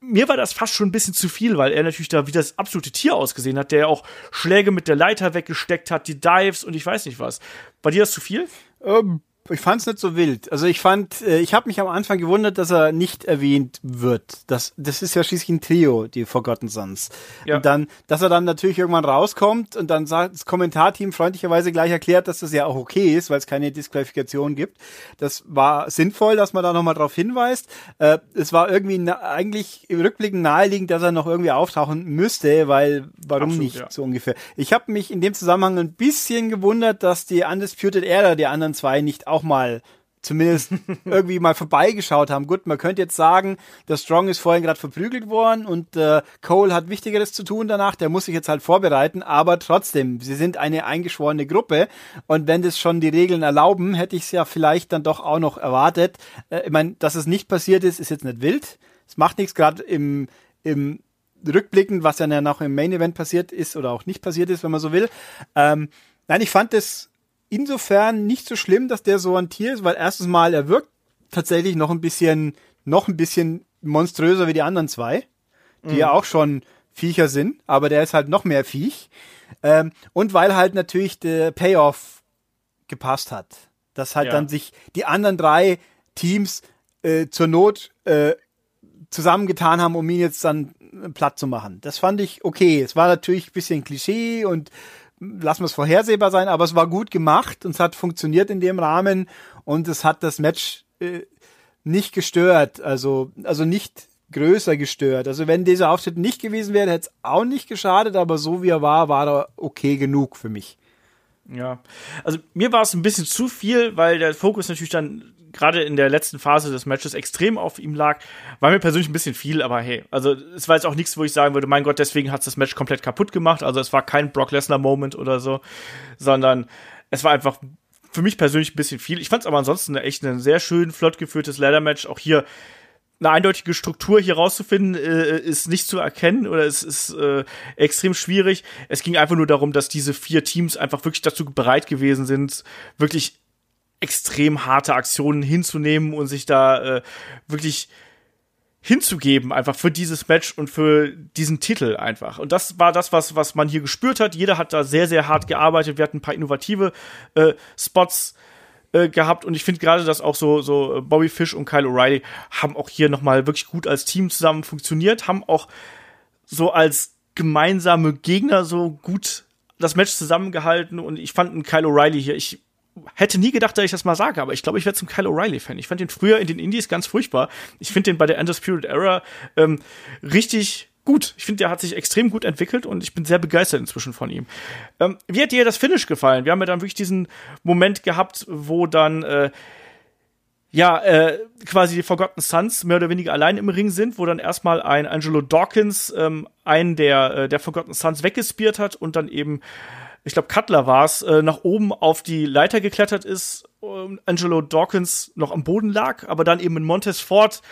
Mir war das fast schon ein bisschen zu viel, weil er natürlich da wie das absolute Tier ausgesehen hat, der ja auch Schläge mit der Leiter weggesteckt hat, die Dives und ich weiß nicht was. War dir das zu viel? Ähm, ich fand es nicht so wild. Also ich fand, äh, ich habe mich am Anfang gewundert, dass er nicht erwähnt wird. Das, das ist ja schließlich ein Trio, die Forgotten Sons. Ja. Und dann, dass er dann natürlich irgendwann rauskommt und dann sagt das Kommentarteam freundlicherweise gleich erklärt, dass das ja auch okay ist, weil es keine Disqualifikation gibt. Das war sinnvoll, dass man da nochmal drauf hinweist. Äh, es war irgendwie eigentlich im Rückblick naheliegend, dass er noch irgendwie auftauchen müsste, weil warum Absolut, nicht ja. so ungefähr. Ich habe mich in dem Zusammenhang ein bisschen gewundert, dass die Undisputed Era, die anderen zwei, nicht auch mal zumindest irgendwie mal vorbeigeschaut haben. Gut, man könnte jetzt sagen, der Strong ist vorhin gerade verprügelt worden und äh, Cole hat Wichtigeres zu tun danach, der muss sich jetzt halt vorbereiten, aber trotzdem, sie sind eine eingeschworene Gruppe und wenn das schon die Regeln erlauben, hätte ich es ja vielleicht dann doch auch noch erwartet. Äh, ich meine, dass es nicht passiert ist, ist jetzt nicht wild. Es macht nichts, gerade im, im Rückblicken, was ja noch im Main Event passiert ist oder auch nicht passiert ist, wenn man so will. Ähm, nein, ich fand das insofern nicht so schlimm, dass der so ein Tier ist, weil erstens mal, er wirkt tatsächlich noch ein bisschen, noch ein bisschen monströser wie die anderen zwei, die mhm. ja auch schon Viecher sind, aber der ist halt noch mehr Viech. Ähm, und weil halt natürlich der Payoff gepasst hat. Dass halt ja. dann sich die anderen drei Teams äh, zur Not äh, zusammengetan haben, um ihn jetzt dann platt zu machen. Das fand ich okay. Es war natürlich ein bisschen Klischee und lassen wir es vorhersehbar sein, aber es war gut gemacht und es hat funktioniert in dem Rahmen und es hat das Match äh, nicht gestört, also, also nicht größer gestört. Also wenn dieser Auftritt nicht gewesen wäre, hätte es auch nicht geschadet, aber so wie er war, war er okay genug für mich. Ja, also mir war es ein bisschen zu viel, weil der Fokus natürlich dann gerade in der letzten Phase des Matches extrem auf ihm lag, war mir persönlich ein bisschen viel, aber hey, also es war jetzt auch nichts, wo ich sagen würde, mein Gott, deswegen hat das Match komplett kaputt gemacht. Also es war kein Brock Lesnar-Moment oder so, sondern es war einfach für mich persönlich ein bisschen viel. Ich fand es aber ansonsten echt ein sehr schön, flott geführtes Ladder-Match. Auch hier eine eindeutige Struktur hier rauszufinden, äh, ist nicht zu erkennen oder es ist äh, extrem schwierig. Es ging einfach nur darum, dass diese vier Teams einfach wirklich dazu bereit gewesen sind, wirklich extrem harte Aktionen hinzunehmen und sich da äh, wirklich hinzugeben, einfach für dieses Match und für diesen Titel einfach. Und das war das, was, was man hier gespürt hat. Jeder hat da sehr, sehr hart gearbeitet. Wir hatten ein paar innovative äh, Spots äh, gehabt und ich finde gerade, dass auch so, so Bobby Fish und Kyle O'Reilly haben auch hier nochmal wirklich gut als Team zusammen funktioniert, haben auch so als gemeinsame Gegner so gut das Match zusammengehalten und ich fand einen Kyle O'Reilly hier, ich hätte nie gedacht, dass ich das mal sage, aber ich glaube, ich werde zum Kyle O'Reilly-Fan. Ich fand den früher in den Indies ganz furchtbar. Ich finde den bei der Undisputed Era ähm, richtig gut. Ich finde, der hat sich extrem gut entwickelt und ich bin sehr begeistert inzwischen von ihm. Ähm, wie hat dir das Finish gefallen? Wir haben ja dann wirklich diesen Moment gehabt, wo dann äh, ja, äh, quasi die Forgotten Sons mehr oder weniger allein im Ring sind, wo dann erstmal ein Angelo Dawkins ähm, einen der, äh, der Forgotten Sons weggespiert hat und dann eben ich glaube Cutler war es, äh, nach oben auf die Leiter geklettert ist, ähm, Angelo Dawkins noch am Boden lag, aber dann eben in Montez Ford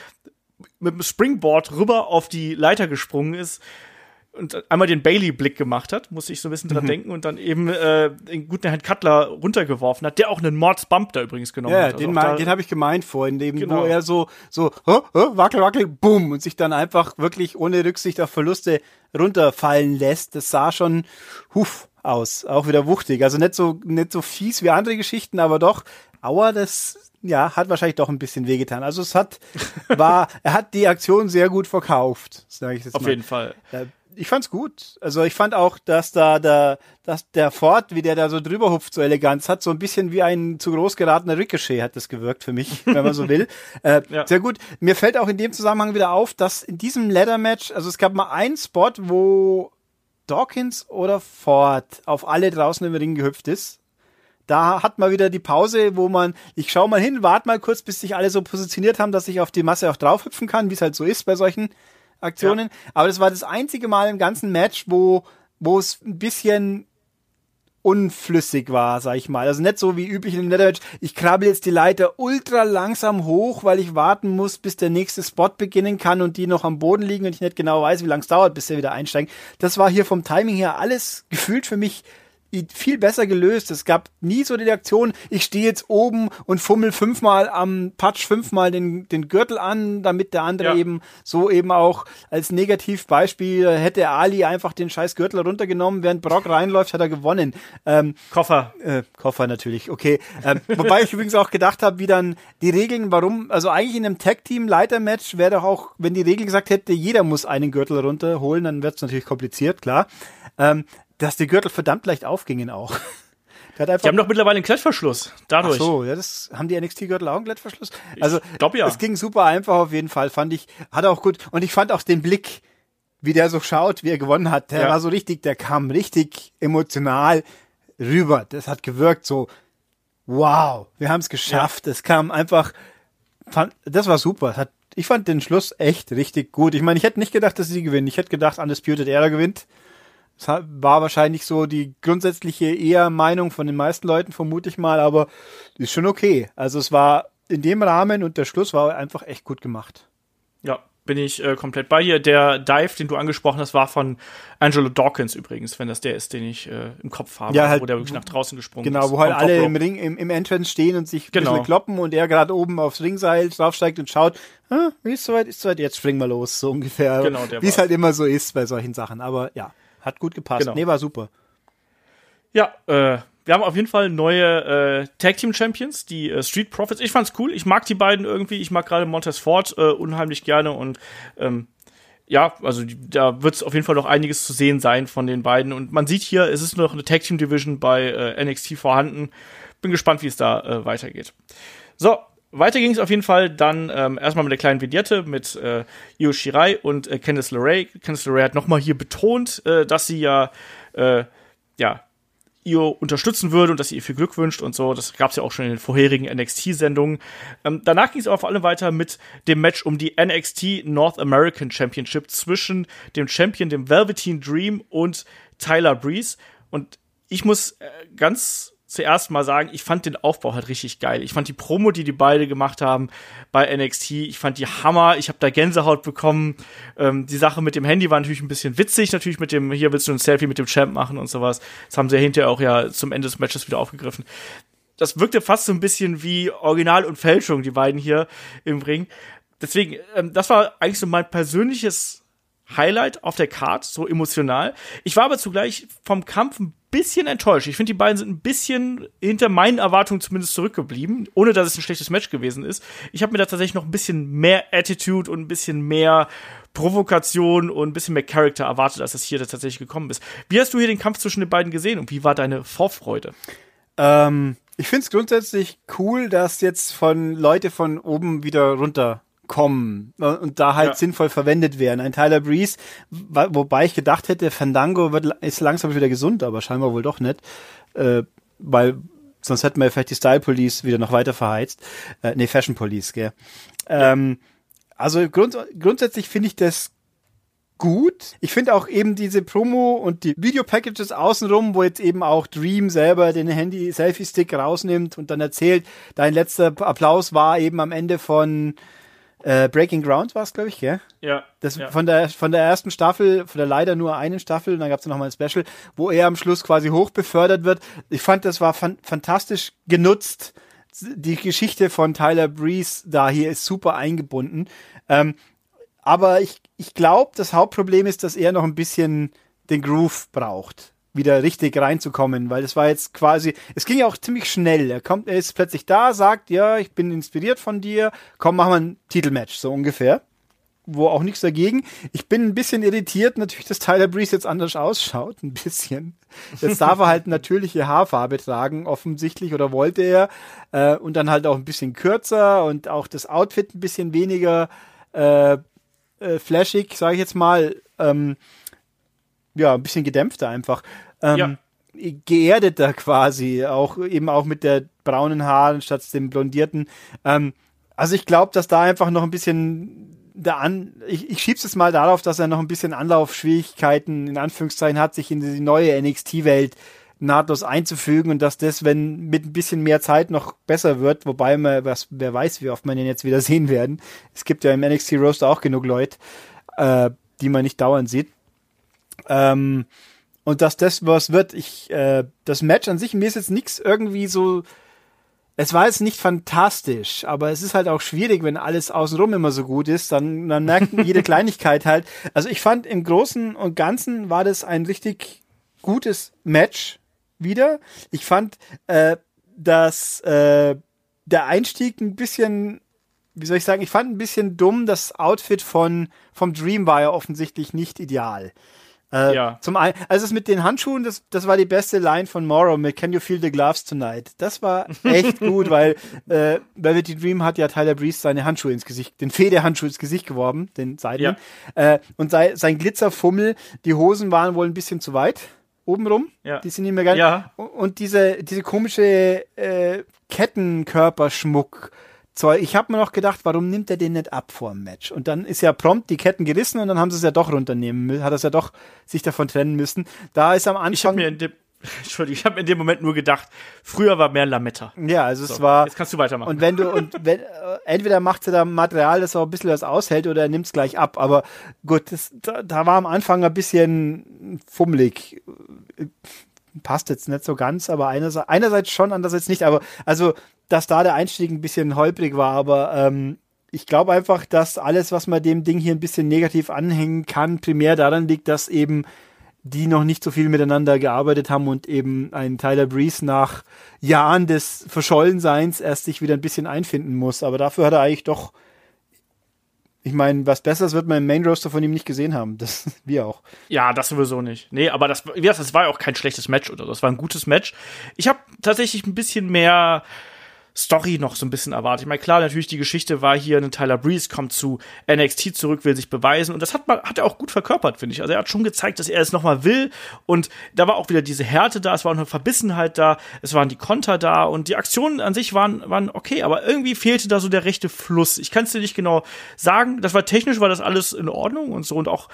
mit dem Springboard rüber auf die Leiter gesprungen ist und einmal den Bailey-Blick gemacht hat, muss ich so ein bisschen dran mhm. denken, und dann eben äh, den guten Herrn Cutler runtergeworfen hat, der auch einen Mordsbump da übrigens genommen ja, hat. Also den, den habe ich gemeint vorhin, eben, genau. wo er so, so, hö, hö, wackel, wackel, boom, und sich dann einfach wirklich ohne Rücksicht auf Verluste runterfallen lässt. Das sah schon, huf, aus. Auch wieder wuchtig. Also nicht so, nicht so fies wie andere Geschichten, aber doch, aua, das, ja, hat wahrscheinlich doch ein bisschen wehgetan. Also es hat, war, er hat die Aktion sehr gut verkauft, sage ich jetzt Auf mal. jeden Fall. Ich fand's gut. Also ich fand auch, dass da der, dass der Ford, wie der da so drüber hupft, so Eleganz hat, so ein bisschen wie ein zu groß geratener Ricochet hat das gewirkt für mich, wenn man so will. Äh, ja. Sehr gut. Mir fällt auch in dem Zusammenhang wieder auf, dass in diesem Leather Match, also es gab mal einen Spot, wo Dawkins oder Ford auf alle draußen im Ring gehüpft ist. Da hat man wieder die Pause, wo man, ich schau mal hin, warte mal kurz, bis sich alle so positioniert haben, dass ich auf die Masse auch draufhüpfen kann, wie es halt so ist bei solchen Aktionen. Ja. Aber das war das einzige Mal im ganzen Match, wo, wo es ein bisschen unflüssig war, sag ich mal. Also nicht so wie üblich in dem Nethermatch, ich krabbel jetzt die Leiter ultra langsam hoch, weil ich warten muss, bis der nächste Spot beginnen kann und die noch am Boden liegen und ich nicht genau weiß, wie lange es dauert, bis sie wieder einsteigen. Das war hier vom Timing her alles gefühlt für mich viel besser gelöst. Es gab nie so die Reaktion, ich stehe jetzt oben und fummel fünfmal am Patch fünfmal den, den Gürtel an, damit der andere ja. eben so eben auch als Negativbeispiel hätte Ali einfach den scheiß Gürtel runtergenommen, während Brock reinläuft, hat er gewonnen. Ähm, Koffer. Äh, Koffer natürlich, okay. Ähm, wobei ich übrigens auch gedacht habe, wie dann die Regeln, warum, also eigentlich in einem Tag-Team-Leiter-Match wäre doch auch, wenn die Regel gesagt hätte, jeder muss einen Gürtel runterholen, dann wird es natürlich kompliziert, klar. Ähm, dass die Gürtel verdammt leicht aufgingen auch. die haben doch mittlerweile einen Klettverschluss. Dadurch. Ach so, ja, das haben die NXT-Gürtel auch einen Klettverschluss. Also, ich glaub, ja. es ging super einfach auf jeden Fall, fand ich. Hat auch gut. Und ich fand auch den Blick, wie der so schaut, wie er gewonnen hat. Der ja. war so richtig, der kam richtig emotional rüber. Das hat gewirkt so, wow, wir haben es geschafft. Es kam einfach, fand, das war super. Hat, ich fand den Schluss echt richtig gut. Ich meine, ich hätte nicht gedacht, dass sie gewinnen. Ich hätte gedacht, Undisputed Era gewinnt. Das war wahrscheinlich so die grundsätzliche eher Meinung von den meisten Leuten, vermute ich mal, aber ist schon okay. Also es war in dem Rahmen und der Schluss war einfach echt gut gemacht. Ja, bin ich äh, komplett bei dir. Der Dive, den du angesprochen hast, war von Angelo Dawkins übrigens, wenn das der ist, den ich äh, im Kopf habe, ja, halt, wo der wirklich nach draußen gesprungen genau, ist. Genau, wo halt alle im Ring, im, im Entrance stehen und sich genau. ein kloppen und er gerade oben aufs Ringseil draufsteigt und schaut, ah, wie ist soweit, ist soweit, jetzt springen wir los, so ungefähr. Genau, Wie es halt immer so ist bei solchen Sachen. Aber ja. Hat gut gepasst. Genau. Nee, war super. Ja, äh, wir haben auf jeden Fall neue äh, Tag Team Champions, die äh, Street Profits. Ich fand's cool. Ich mag die beiden irgendwie. Ich mag gerade Montez Ford äh, unheimlich gerne und ähm, ja, also da wird es auf jeden Fall noch einiges zu sehen sein von den beiden. Und man sieht hier, es ist noch eine Tag Team Division bei äh, NXT vorhanden. Bin gespannt, wie es da äh, weitergeht. So, weiter ging es auf jeden Fall dann ähm, erstmal mit der kleinen Vignette mit äh, Io Shirai und äh, Candice LeRae. Candice LeRae hat nochmal hier betont, äh, dass sie ja, äh, ja, Io unterstützen würde und dass sie ihr viel Glück wünscht und so. Das gab es ja auch schon in den vorherigen NXT-Sendungen. Ähm, danach ging es aber vor allem weiter mit dem Match um die NXT North American Championship zwischen dem Champion, dem Velveteen Dream und Tyler Breeze. Und ich muss äh, ganz zuerst mal sagen, ich fand den Aufbau halt richtig geil. Ich fand die Promo, die die beide gemacht haben bei NXT, ich fand die Hammer. Ich habe da Gänsehaut bekommen. Ähm, die Sache mit dem Handy war natürlich ein bisschen witzig, natürlich mit dem, hier willst du ein Selfie mit dem Champ machen und sowas. Das haben sie ja hinterher auch ja zum Ende des Matches wieder aufgegriffen. Das wirkte fast so ein bisschen wie Original und Fälschung, die beiden hier im Ring. Deswegen, ähm, das war eigentlich so mein persönliches Highlight auf der Card, so emotional. Ich war aber zugleich vom Kampf ein bisschen enttäuscht. Ich finde, die beiden sind ein bisschen hinter meinen Erwartungen zumindest zurückgeblieben, ohne dass es ein schlechtes Match gewesen ist. Ich habe mir da tatsächlich noch ein bisschen mehr Attitude und ein bisschen mehr Provokation und ein bisschen mehr Charakter erwartet, als das hier tatsächlich gekommen ist. Wie hast du hier den Kampf zwischen den beiden gesehen und wie war deine Vorfreude? Ähm, ich finde es grundsätzlich cool, dass jetzt von Leute von oben wieder runter kommen äh, und da halt ja. sinnvoll verwendet werden. Ein Tyler Breeze, wobei ich gedacht hätte, Fandango wird, ist langsam wieder gesund, aber scheinbar wohl doch nicht, äh, weil sonst hätten wir vielleicht die Style Police wieder noch weiter verheizt. Äh, nee, Fashion Police, gell. Ähm, also grund grundsätzlich finde ich das gut. Ich finde auch eben diese Promo und die Video-Packages außenrum, wo jetzt eben auch Dream selber den Handy-Selfie-Stick rausnimmt und dann erzählt, dein letzter Applaus war eben am Ende von äh, Breaking Ground war es, glaube ich, gell? Ja. Das ja. von der von der ersten Staffel, von der leider nur einen Staffel, dann gab es noch mal ein Special, wo er am Schluss quasi hoch befördert wird. Ich fand, das war fan fantastisch genutzt. Die Geschichte von Tyler Breeze da hier ist super eingebunden. Ähm, aber ich, ich glaube, das Hauptproblem ist, dass er noch ein bisschen den Groove braucht wieder richtig reinzukommen, weil es war jetzt quasi, es ging ja auch ziemlich schnell. Er kommt, er ist plötzlich da, sagt, ja, ich bin inspiriert von dir, komm, machen wir ein Titelmatch, so ungefähr. Wo auch nichts dagegen. Ich bin ein bisschen irritiert, natürlich, dass Tyler Breeze jetzt anders ausschaut, ein bisschen. Jetzt darf er halt natürliche Haarfarbe tragen, offensichtlich, oder wollte er. Äh, und dann halt auch ein bisschen kürzer und auch das Outfit ein bisschen weniger äh, äh, flashig, sage ich jetzt mal. Ähm, ja, ein bisschen gedämpfter einfach. Ähm, ja. Geerdeter quasi, auch eben auch mit der braunen Haaren statt dem blondierten. Ähm, also ich glaube, dass da einfach noch ein bisschen da an, ich, ich schieb's es mal darauf, dass er noch ein bisschen Anlaufschwierigkeiten in Anführungszeichen hat, sich in die neue NXT-Welt nahtlos einzufügen und dass das, wenn mit ein bisschen mehr Zeit noch besser wird, wobei man, was, wer weiß, wie oft man ihn jetzt wieder sehen werden. Es gibt ja im NXT Roster auch genug Leute, äh, die man nicht dauernd sieht. Ähm, und dass das was wird. Ich, äh, das Match an sich, mir ist jetzt nichts irgendwie so. Es war jetzt nicht fantastisch, aber es ist halt auch schwierig, wenn alles außenrum immer so gut ist, dann, dann merkt man jede Kleinigkeit halt. Also ich fand im Großen und Ganzen war das ein richtig gutes Match wieder. Ich fand, äh, dass äh, der Einstieg ein bisschen wie soll ich sagen, ich fand ein bisschen dumm, das Outfit von, vom Dream war ja offensichtlich nicht ideal. Äh, ja. Zum einen, also es mit den Handschuhen, das, das war die beste Line von Morrow mit Can You Feel the Gloves Tonight. Das war echt gut, weil äh, Velvety Dream hat ja Tyler Breeze seine Handschuhe ins Gesicht, den Federhandschuh ins Gesicht geworben, den Seiden. Ja. Äh, und sei, sein Glitzerfummel, die Hosen waren wohl ein bisschen zu weit obenrum. Ja. Die sind nicht mehr geil. Ja. Und diese, diese komische äh, Kettenkörperschmuck Zeug. Ich habe mir noch gedacht, warum nimmt er den nicht ab vor dem Match? Und dann ist ja prompt die Ketten gerissen und dann haben sie es ja doch runternehmen müssen, hat er es ja doch sich davon trennen müssen. Da ist am Anfang. Ich habe mir in dem Entschuldigung, ich habe in dem Moment nur gedacht, früher war mehr Lametta. Ja, also so, es war. Jetzt kannst du weitermachen. Und wenn du, und wenn, äh, entweder macht er da Material, das auch ein bisschen was aushält, oder er nimmt es gleich ab. Aber gut, das, da, da war am Anfang ein bisschen fummelig. Passt jetzt nicht so ganz, aber einerseits, einerseits schon, andererseits nicht. Aber also dass da der Einstieg ein bisschen holprig war, aber ähm, ich glaube einfach, dass alles, was man dem Ding hier ein bisschen negativ anhängen kann, primär daran liegt, dass eben die noch nicht so viel miteinander gearbeitet haben und eben ein Tyler Breeze nach Jahren des Verschollenseins erst sich wieder ein bisschen einfinden muss. Aber dafür hat er eigentlich doch, ich meine, was Besseres wird man im Main Roaster von ihm nicht gesehen haben. Das wir auch. Ja, das sowieso nicht. Nee, aber das, das war ja auch kein schlechtes Match oder so. Das war ein gutes Match. Ich habe tatsächlich ein bisschen mehr Story noch so ein bisschen erwartet. Ich meine, klar, natürlich die Geschichte war hier, ein Tyler Breeze kommt zu NXT zurück, will sich beweisen und das hat, man, hat er auch gut verkörpert, finde ich. Also er hat schon gezeigt, dass er es nochmal will und da war auch wieder diese Härte da, es war eine Verbissenheit da, es waren die Konter da und die Aktionen an sich waren, waren okay, aber irgendwie fehlte da so der rechte Fluss. Ich kann es dir nicht genau sagen, das war technisch, war das alles in Ordnung und so und auch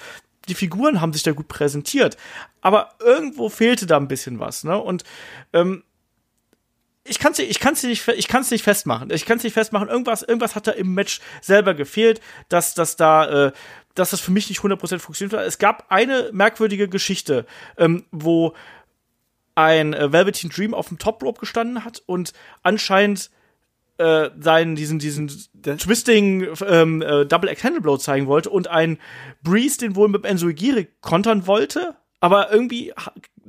die Figuren haben sich da gut präsentiert. Aber irgendwo fehlte da ein bisschen was, ne? Und ähm, ich kann es ich kann's nicht, ich kann's nicht festmachen. Ich kann es nicht festmachen. Irgendwas, irgendwas hat da im Match selber gefehlt, dass, dass da, äh, dass das für mich nicht 100% funktioniert hat. Es gab eine merkwürdige Geschichte, ähm, wo ein äh, Velveteen Dream auf dem Top Rope gestanden hat und anscheinend äh, seinen diesen diesen Twisting ähm, äh, Double Act Handle Blow zeigen wollte und ein Breeze den wohl mit Enzo Igiri kontern wollte, aber irgendwie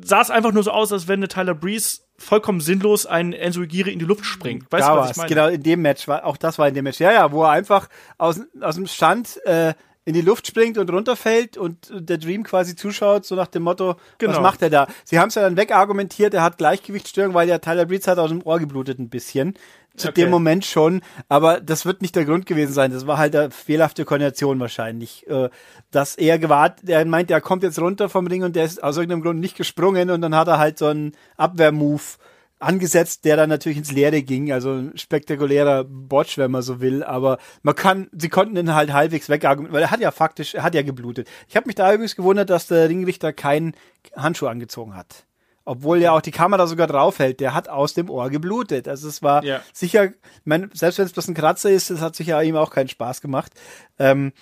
sah es einfach nur so aus, als wenn eine Tyler Breeze vollkommen sinnlos ein Enzo Igiri in die Luft springt. Weißt du, was ich meine? Genau, in dem Match war, auch das war in dem Match. Ja, ja, wo er einfach aus, aus dem Stand äh, in die Luft springt und runterfällt und der Dream quasi zuschaut, so nach dem Motto, genau. was macht er da? Sie haben es ja dann wegargumentiert, er hat Gleichgewichtsstörung, weil der Tyler Breeze hat aus dem Ohr geblutet ein bisschen. Zu okay. dem Moment schon, aber das wird nicht der Grund gewesen sein. Das war halt eine fehlhafte Koordination wahrscheinlich. Äh, dass er gewartet, er meint, er kommt jetzt runter vom Ring und der ist aus irgendeinem Grund nicht gesprungen und dann hat er halt so einen Abwehrmove angesetzt, der dann natürlich ins Leere ging. Also ein spektakulärer Botch, wenn man so will. Aber man kann, sie konnten ihn halt halbwegs wegargumentieren, weil er hat ja faktisch, er hat ja geblutet. Ich habe mich da übrigens gewundert, dass der Ringrichter keinen Handschuh angezogen hat. Obwohl ja auch die Kamera sogar draufhält, der hat aus dem Ohr geblutet. Also es war ja. sicher, mein, selbst wenn es bloß ein Kratzer ist, es hat sicher ihm auch keinen Spaß gemacht. Ähm,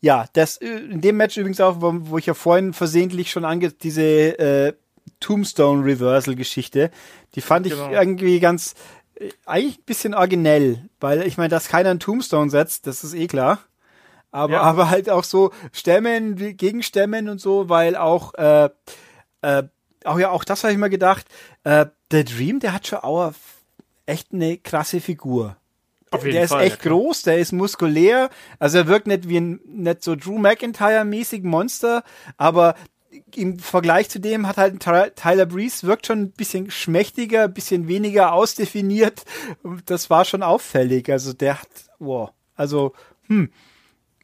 ja, das in dem Match übrigens auch, wo, wo ich ja vorhin versehentlich schon ange diese äh, Tombstone Reversal Geschichte, die fand ich genau. irgendwie ganz äh, eigentlich ein bisschen originell, weil ich meine, dass keiner einen Tombstone setzt, das ist eh klar. Aber, ja. aber halt auch so Stämmen, Gegenstemmen und so, weil auch, äh, äh, auch ja, auch das habe ich mir gedacht, äh, der Dream, der hat schon auch echt eine krasse Figur. Auf jeden der Fall, ist echt ja, groß, der ist muskulär, also er wirkt nicht wie ein, nicht so Drew McIntyre-mäßig Monster, aber im Vergleich zu dem hat halt Tyler Breeze wirkt schon ein bisschen schmächtiger, ein bisschen weniger ausdefiniert. Das war schon auffällig. Also der hat, wow, also, hm,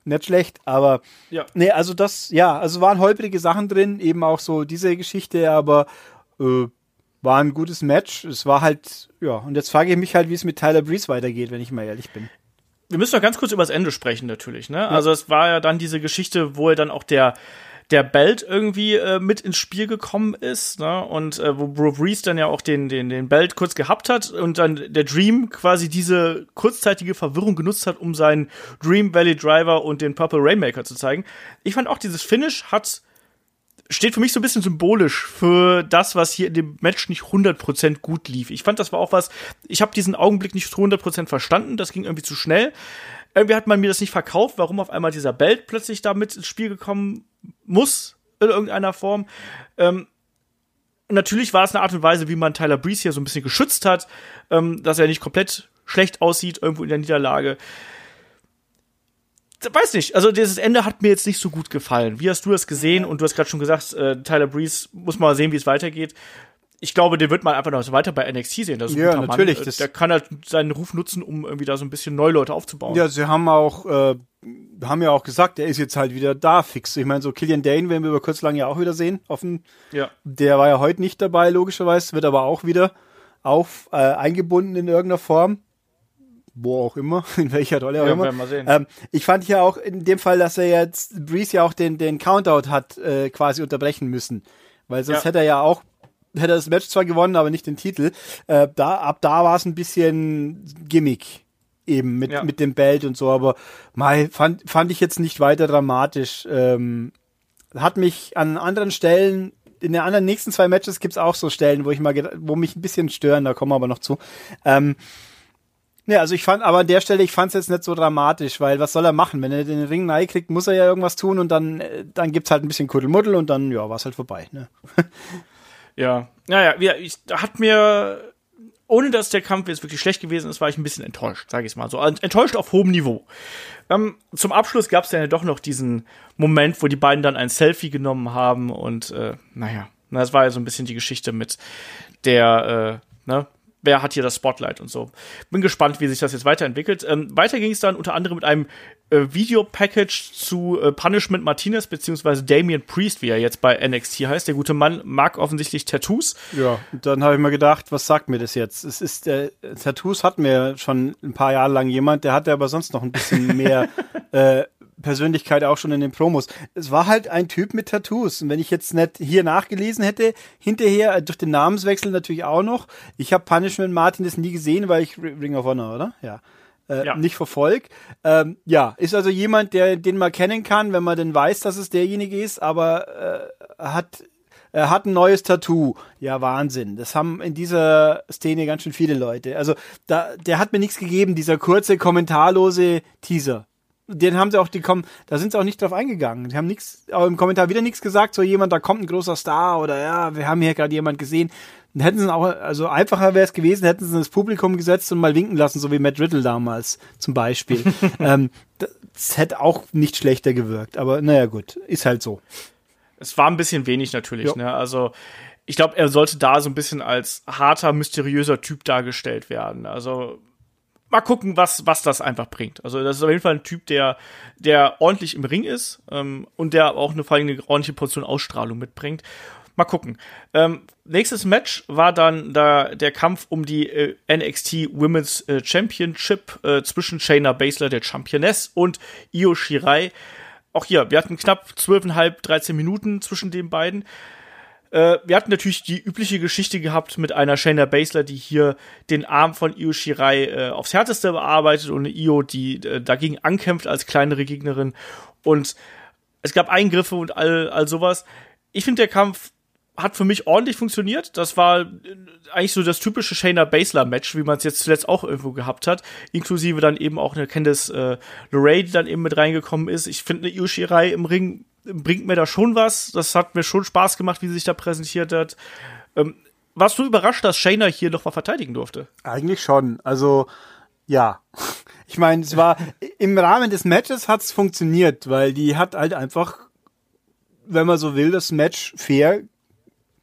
nicht schlecht, aber ja. nee, also das, ja, also waren holprige Sachen drin, eben auch so diese Geschichte, aber äh, war ein gutes Match. Es war halt, ja, und jetzt frage ich mich halt, wie es mit Tyler Breeze weitergeht, wenn ich mal ehrlich bin. Wir müssen noch ganz kurz über das Ende sprechen, natürlich, ne? Ja. Also es war ja dann diese Geschichte, wo er dann auch der der Belt irgendwie äh, mit ins Spiel gekommen ist, ne? Und äh, wo Bro Breeze dann ja auch den, den, den Belt kurz gehabt hat und dann der Dream quasi diese kurzzeitige Verwirrung genutzt hat, um seinen Dream Valley Driver und den Purple Rainmaker zu zeigen. Ich fand auch dieses Finish hat steht für mich so ein bisschen symbolisch für das, was hier in dem Match nicht 100% gut lief. Ich fand, das war auch was, ich habe diesen Augenblick nicht zu 100% verstanden, das ging irgendwie zu schnell. Irgendwie hat man mir das nicht verkauft, warum auf einmal dieser Belt plötzlich da mit ins Spiel gekommen muss, in irgendeiner Form. Ähm, natürlich war es eine Art und Weise, wie man Tyler Breeze hier so ein bisschen geschützt hat, ähm, dass er nicht komplett schlecht aussieht irgendwo in der Niederlage weiß nicht, also dieses Ende hat mir jetzt nicht so gut gefallen. Wie hast du das gesehen? Und du hast gerade schon gesagt, äh, Tyler Breeze muss mal sehen, wie es weitergeht. Ich glaube, den wird man einfach noch so weiter bei NXT sehen. Das ist ja, natürlich. Mann. Der kann halt seinen Ruf nutzen, um irgendwie da so ein bisschen neue Leute aufzubauen. Ja, sie haben auch, äh, haben ja auch gesagt, er ist jetzt halt wieder da fix. Ich meine, so Killian Dane werden wir über kurz lang ja auch wieder sehen. Offen. Ja. Der war ja heute nicht dabei, logischerweise, wird aber auch wieder auf, äh, eingebunden in irgendeiner Form wo auch immer, in welcher Rolle auch ja, immer. Ähm, ich fand ja auch in dem Fall, dass er jetzt Breeze ja auch den, den Countout hat äh, quasi unterbrechen müssen. Weil sonst ja. hätte er ja auch, hätte er das Match zwar gewonnen, aber nicht den Titel. Äh, da, ab da war es ein bisschen Gimmick eben mit, ja. mit dem Belt und so, aber mal fand, fand ich jetzt nicht weiter dramatisch. Ähm, hat mich an anderen Stellen in den anderen nächsten zwei Matches gibt's auch so Stellen, wo ich mal, wo mich ein bisschen stören, da kommen wir aber noch zu. Ähm, ja, also ich fand, aber an der Stelle, ich fand es jetzt nicht so dramatisch, weil was soll er machen? Wenn er den Ring nahe kriegt, muss er ja irgendwas tun und dann, äh, dann gibt's halt ein bisschen Kuddelmuddel und dann, ja, war's halt vorbei, ne? ja, naja, ja, ich hat mir, ohne dass der Kampf jetzt wirklich schlecht gewesen ist, war ich ein bisschen enttäuscht, sage ich mal so. Enttäuscht auf hohem Niveau. Ähm, zum Abschluss gab es ja doch noch diesen Moment, wo die beiden dann ein Selfie genommen haben und, äh, naja, das war ja so ein bisschen die Geschichte mit der, äh, ne, wer hat hier das Spotlight und so. Bin gespannt, wie sich das jetzt weiterentwickelt. Ähm, weiter ging es dann unter anderem mit einem äh, Videopackage zu äh, Punishment Martinez beziehungsweise Damian Priest, wie er jetzt bei NXT heißt. Der gute Mann mag offensichtlich Tattoos. Ja, und dann habe ich mir gedacht, was sagt mir das jetzt? Es ist äh, Tattoos hat mir schon ein paar Jahre lang jemand, der hatte aber sonst noch ein bisschen mehr äh, Persönlichkeit auch schon in den Promos. Es war halt ein Typ mit Tattoos. Und wenn ich jetzt nicht hier nachgelesen hätte, hinterher äh, durch den Namenswechsel natürlich auch noch. Ich habe Punishment Martin das nie gesehen, weil ich Ring of Honor, oder? Ja. Äh, ja. nicht verfolgt. Ähm, ja, ist also jemand, der den man kennen kann, wenn man denn weiß, dass es derjenige ist, aber äh, hat er hat ein neues Tattoo. Ja, Wahnsinn. Das haben in dieser Szene ganz schön viele Leute. Also, da, der hat mir nichts gegeben, dieser kurze, kommentarlose Teaser den haben sie auch, die kommen, da sind sie auch nicht drauf eingegangen. Die haben nichts, im Kommentar wieder nichts gesagt, so jemand, da kommt ein großer Star oder ja, wir haben hier gerade jemand gesehen. Dann hätten sie auch, also einfacher wäre es gewesen, hätten sie das Publikum gesetzt und mal winken lassen, so wie Matt Riddle damals zum Beispiel. ähm, das hätte auch nicht schlechter gewirkt, aber naja gut, ist halt so. Es war ein bisschen wenig natürlich, jo. ne? Also ich glaube, er sollte da so ein bisschen als harter, mysteriöser Typ dargestellt werden. Also mal gucken, was, was das einfach bringt. Also, das ist auf jeden Fall ein Typ, der, der ordentlich im Ring ist ähm, und der auch eine, vor allem eine ordentliche Portion Ausstrahlung mitbringt. Mal gucken. Ähm, nächstes Match war dann da der Kampf um die äh, NXT Women's äh, Championship äh, zwischen Shayna Baszler, der Championess, und Io Shirai. Auch hier, wir hatten knapp 12,5, 13 Minuten zwischen den beiden. Äh, wir hatten natürlich die übliche Geschichte gehabt mit einer Shayna Baszler, die hier den Arm von Io Shirai äh, aufs Härteste bearbeitet und eine Io, die äh, dagegen ankämpft als kleinere Gegnerin. Und es gab Eingriffe und all, all sowas. Ich finde, der Kampf hat für mich ordentlich funktioniert. Das war äh, eigentlich so das typische Shayna Baszler Match, wie man es jetzt zuletzt auch irgendwo gehabt hat. Inklusive dann eben auch eine Candice äh, LeRae, die dann eben mit reingekommen ist. Ich finde eine Io Shirai im Ring bringt mir da schon was. Das hat mir schon Spaß gemacht, wie sie sich da präsentiert hat. Ähm, warst du überrascht, dass Shayna hier noch mal verteidigen durfte? Eigentlich schon. Also, ja. Ich meine, es war im Rahmen des Matches hat es funktioniert, weil die hat halt einfach, wenn man so will, das Match fair,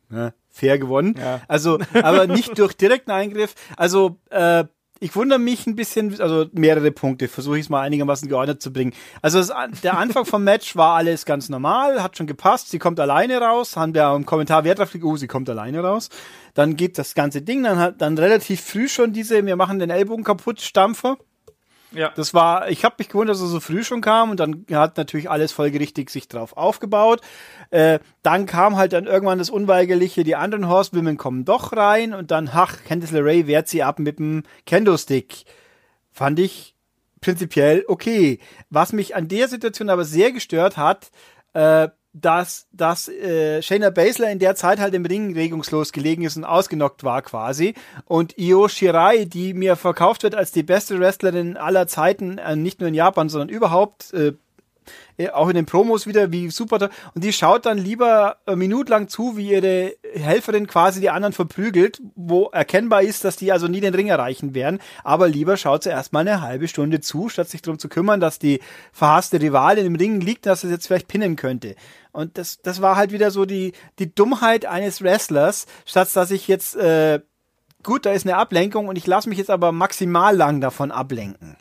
ne, fair gewonnen. Ja. Also, aber nicht durch direkten Eingriff. Also, äh, ich wundere mich ein bisschen, also mehrere Punkte, versuche ich es mal einigermaßen geordnet zu bringen. Also das, der Anfang vom Match war alles ganz normal, hat schon gepasst, sie kommt alleine raus, haben wir im Kommentar Wert drauf oh, sie kommt alleine raus. Dann geht das ganze Ding, dann hat dann relativ früh schon diese, wir machen den Ellbogen kaputt, Stampfer. Ja. Das war, ich habe mich gewundert, dass er so früh schon kam und dann hat natürlich alles folgerichtig sich drauf aufgebaut. Äh, dann kam halt dann irgendwann das Unweigerliche, die anderen Horsewomen kommen doch rein und dann, ach, Candice LeRae wehrt sie ab mit dem Kendo-Stick. Fand ich prinzipiell okay. Was mich an der Situation aber sehr gestört hat, äh, dass, dass äh, Shayna Baszler in der Zeit halt im Ring regungslos gelegen ist und ausgenockt war quasi. Und Io Shirai, die mir verkauft wird als die beste Wrestlerin aller Zeiten, äh, nicht nur in Japan, sondern überhaupt, äh, auch in den Promos wieder, wie super. Und die schaut dann lieber äh, minutenlang zu, wie ihre Helferin quasi die anderen verprügelt, wo erkennbar ist, dass die also nie den Ring erreichen werden. Aber lieber schaut sie erstmal eine halbe Stunde zu, statt sich darum zu kümmern, dass die verhasste Rivalin im Ring liegt, dass sie jetzt vielleicht pinnen könnte. Und das, das war halt wieder so die, die Dummheit eines Wrestlers, statt dass ich jetzt, äh, gut, da ist eine Ablenkung und ich lasse mich jetzt aber maximal lang davon ablenken.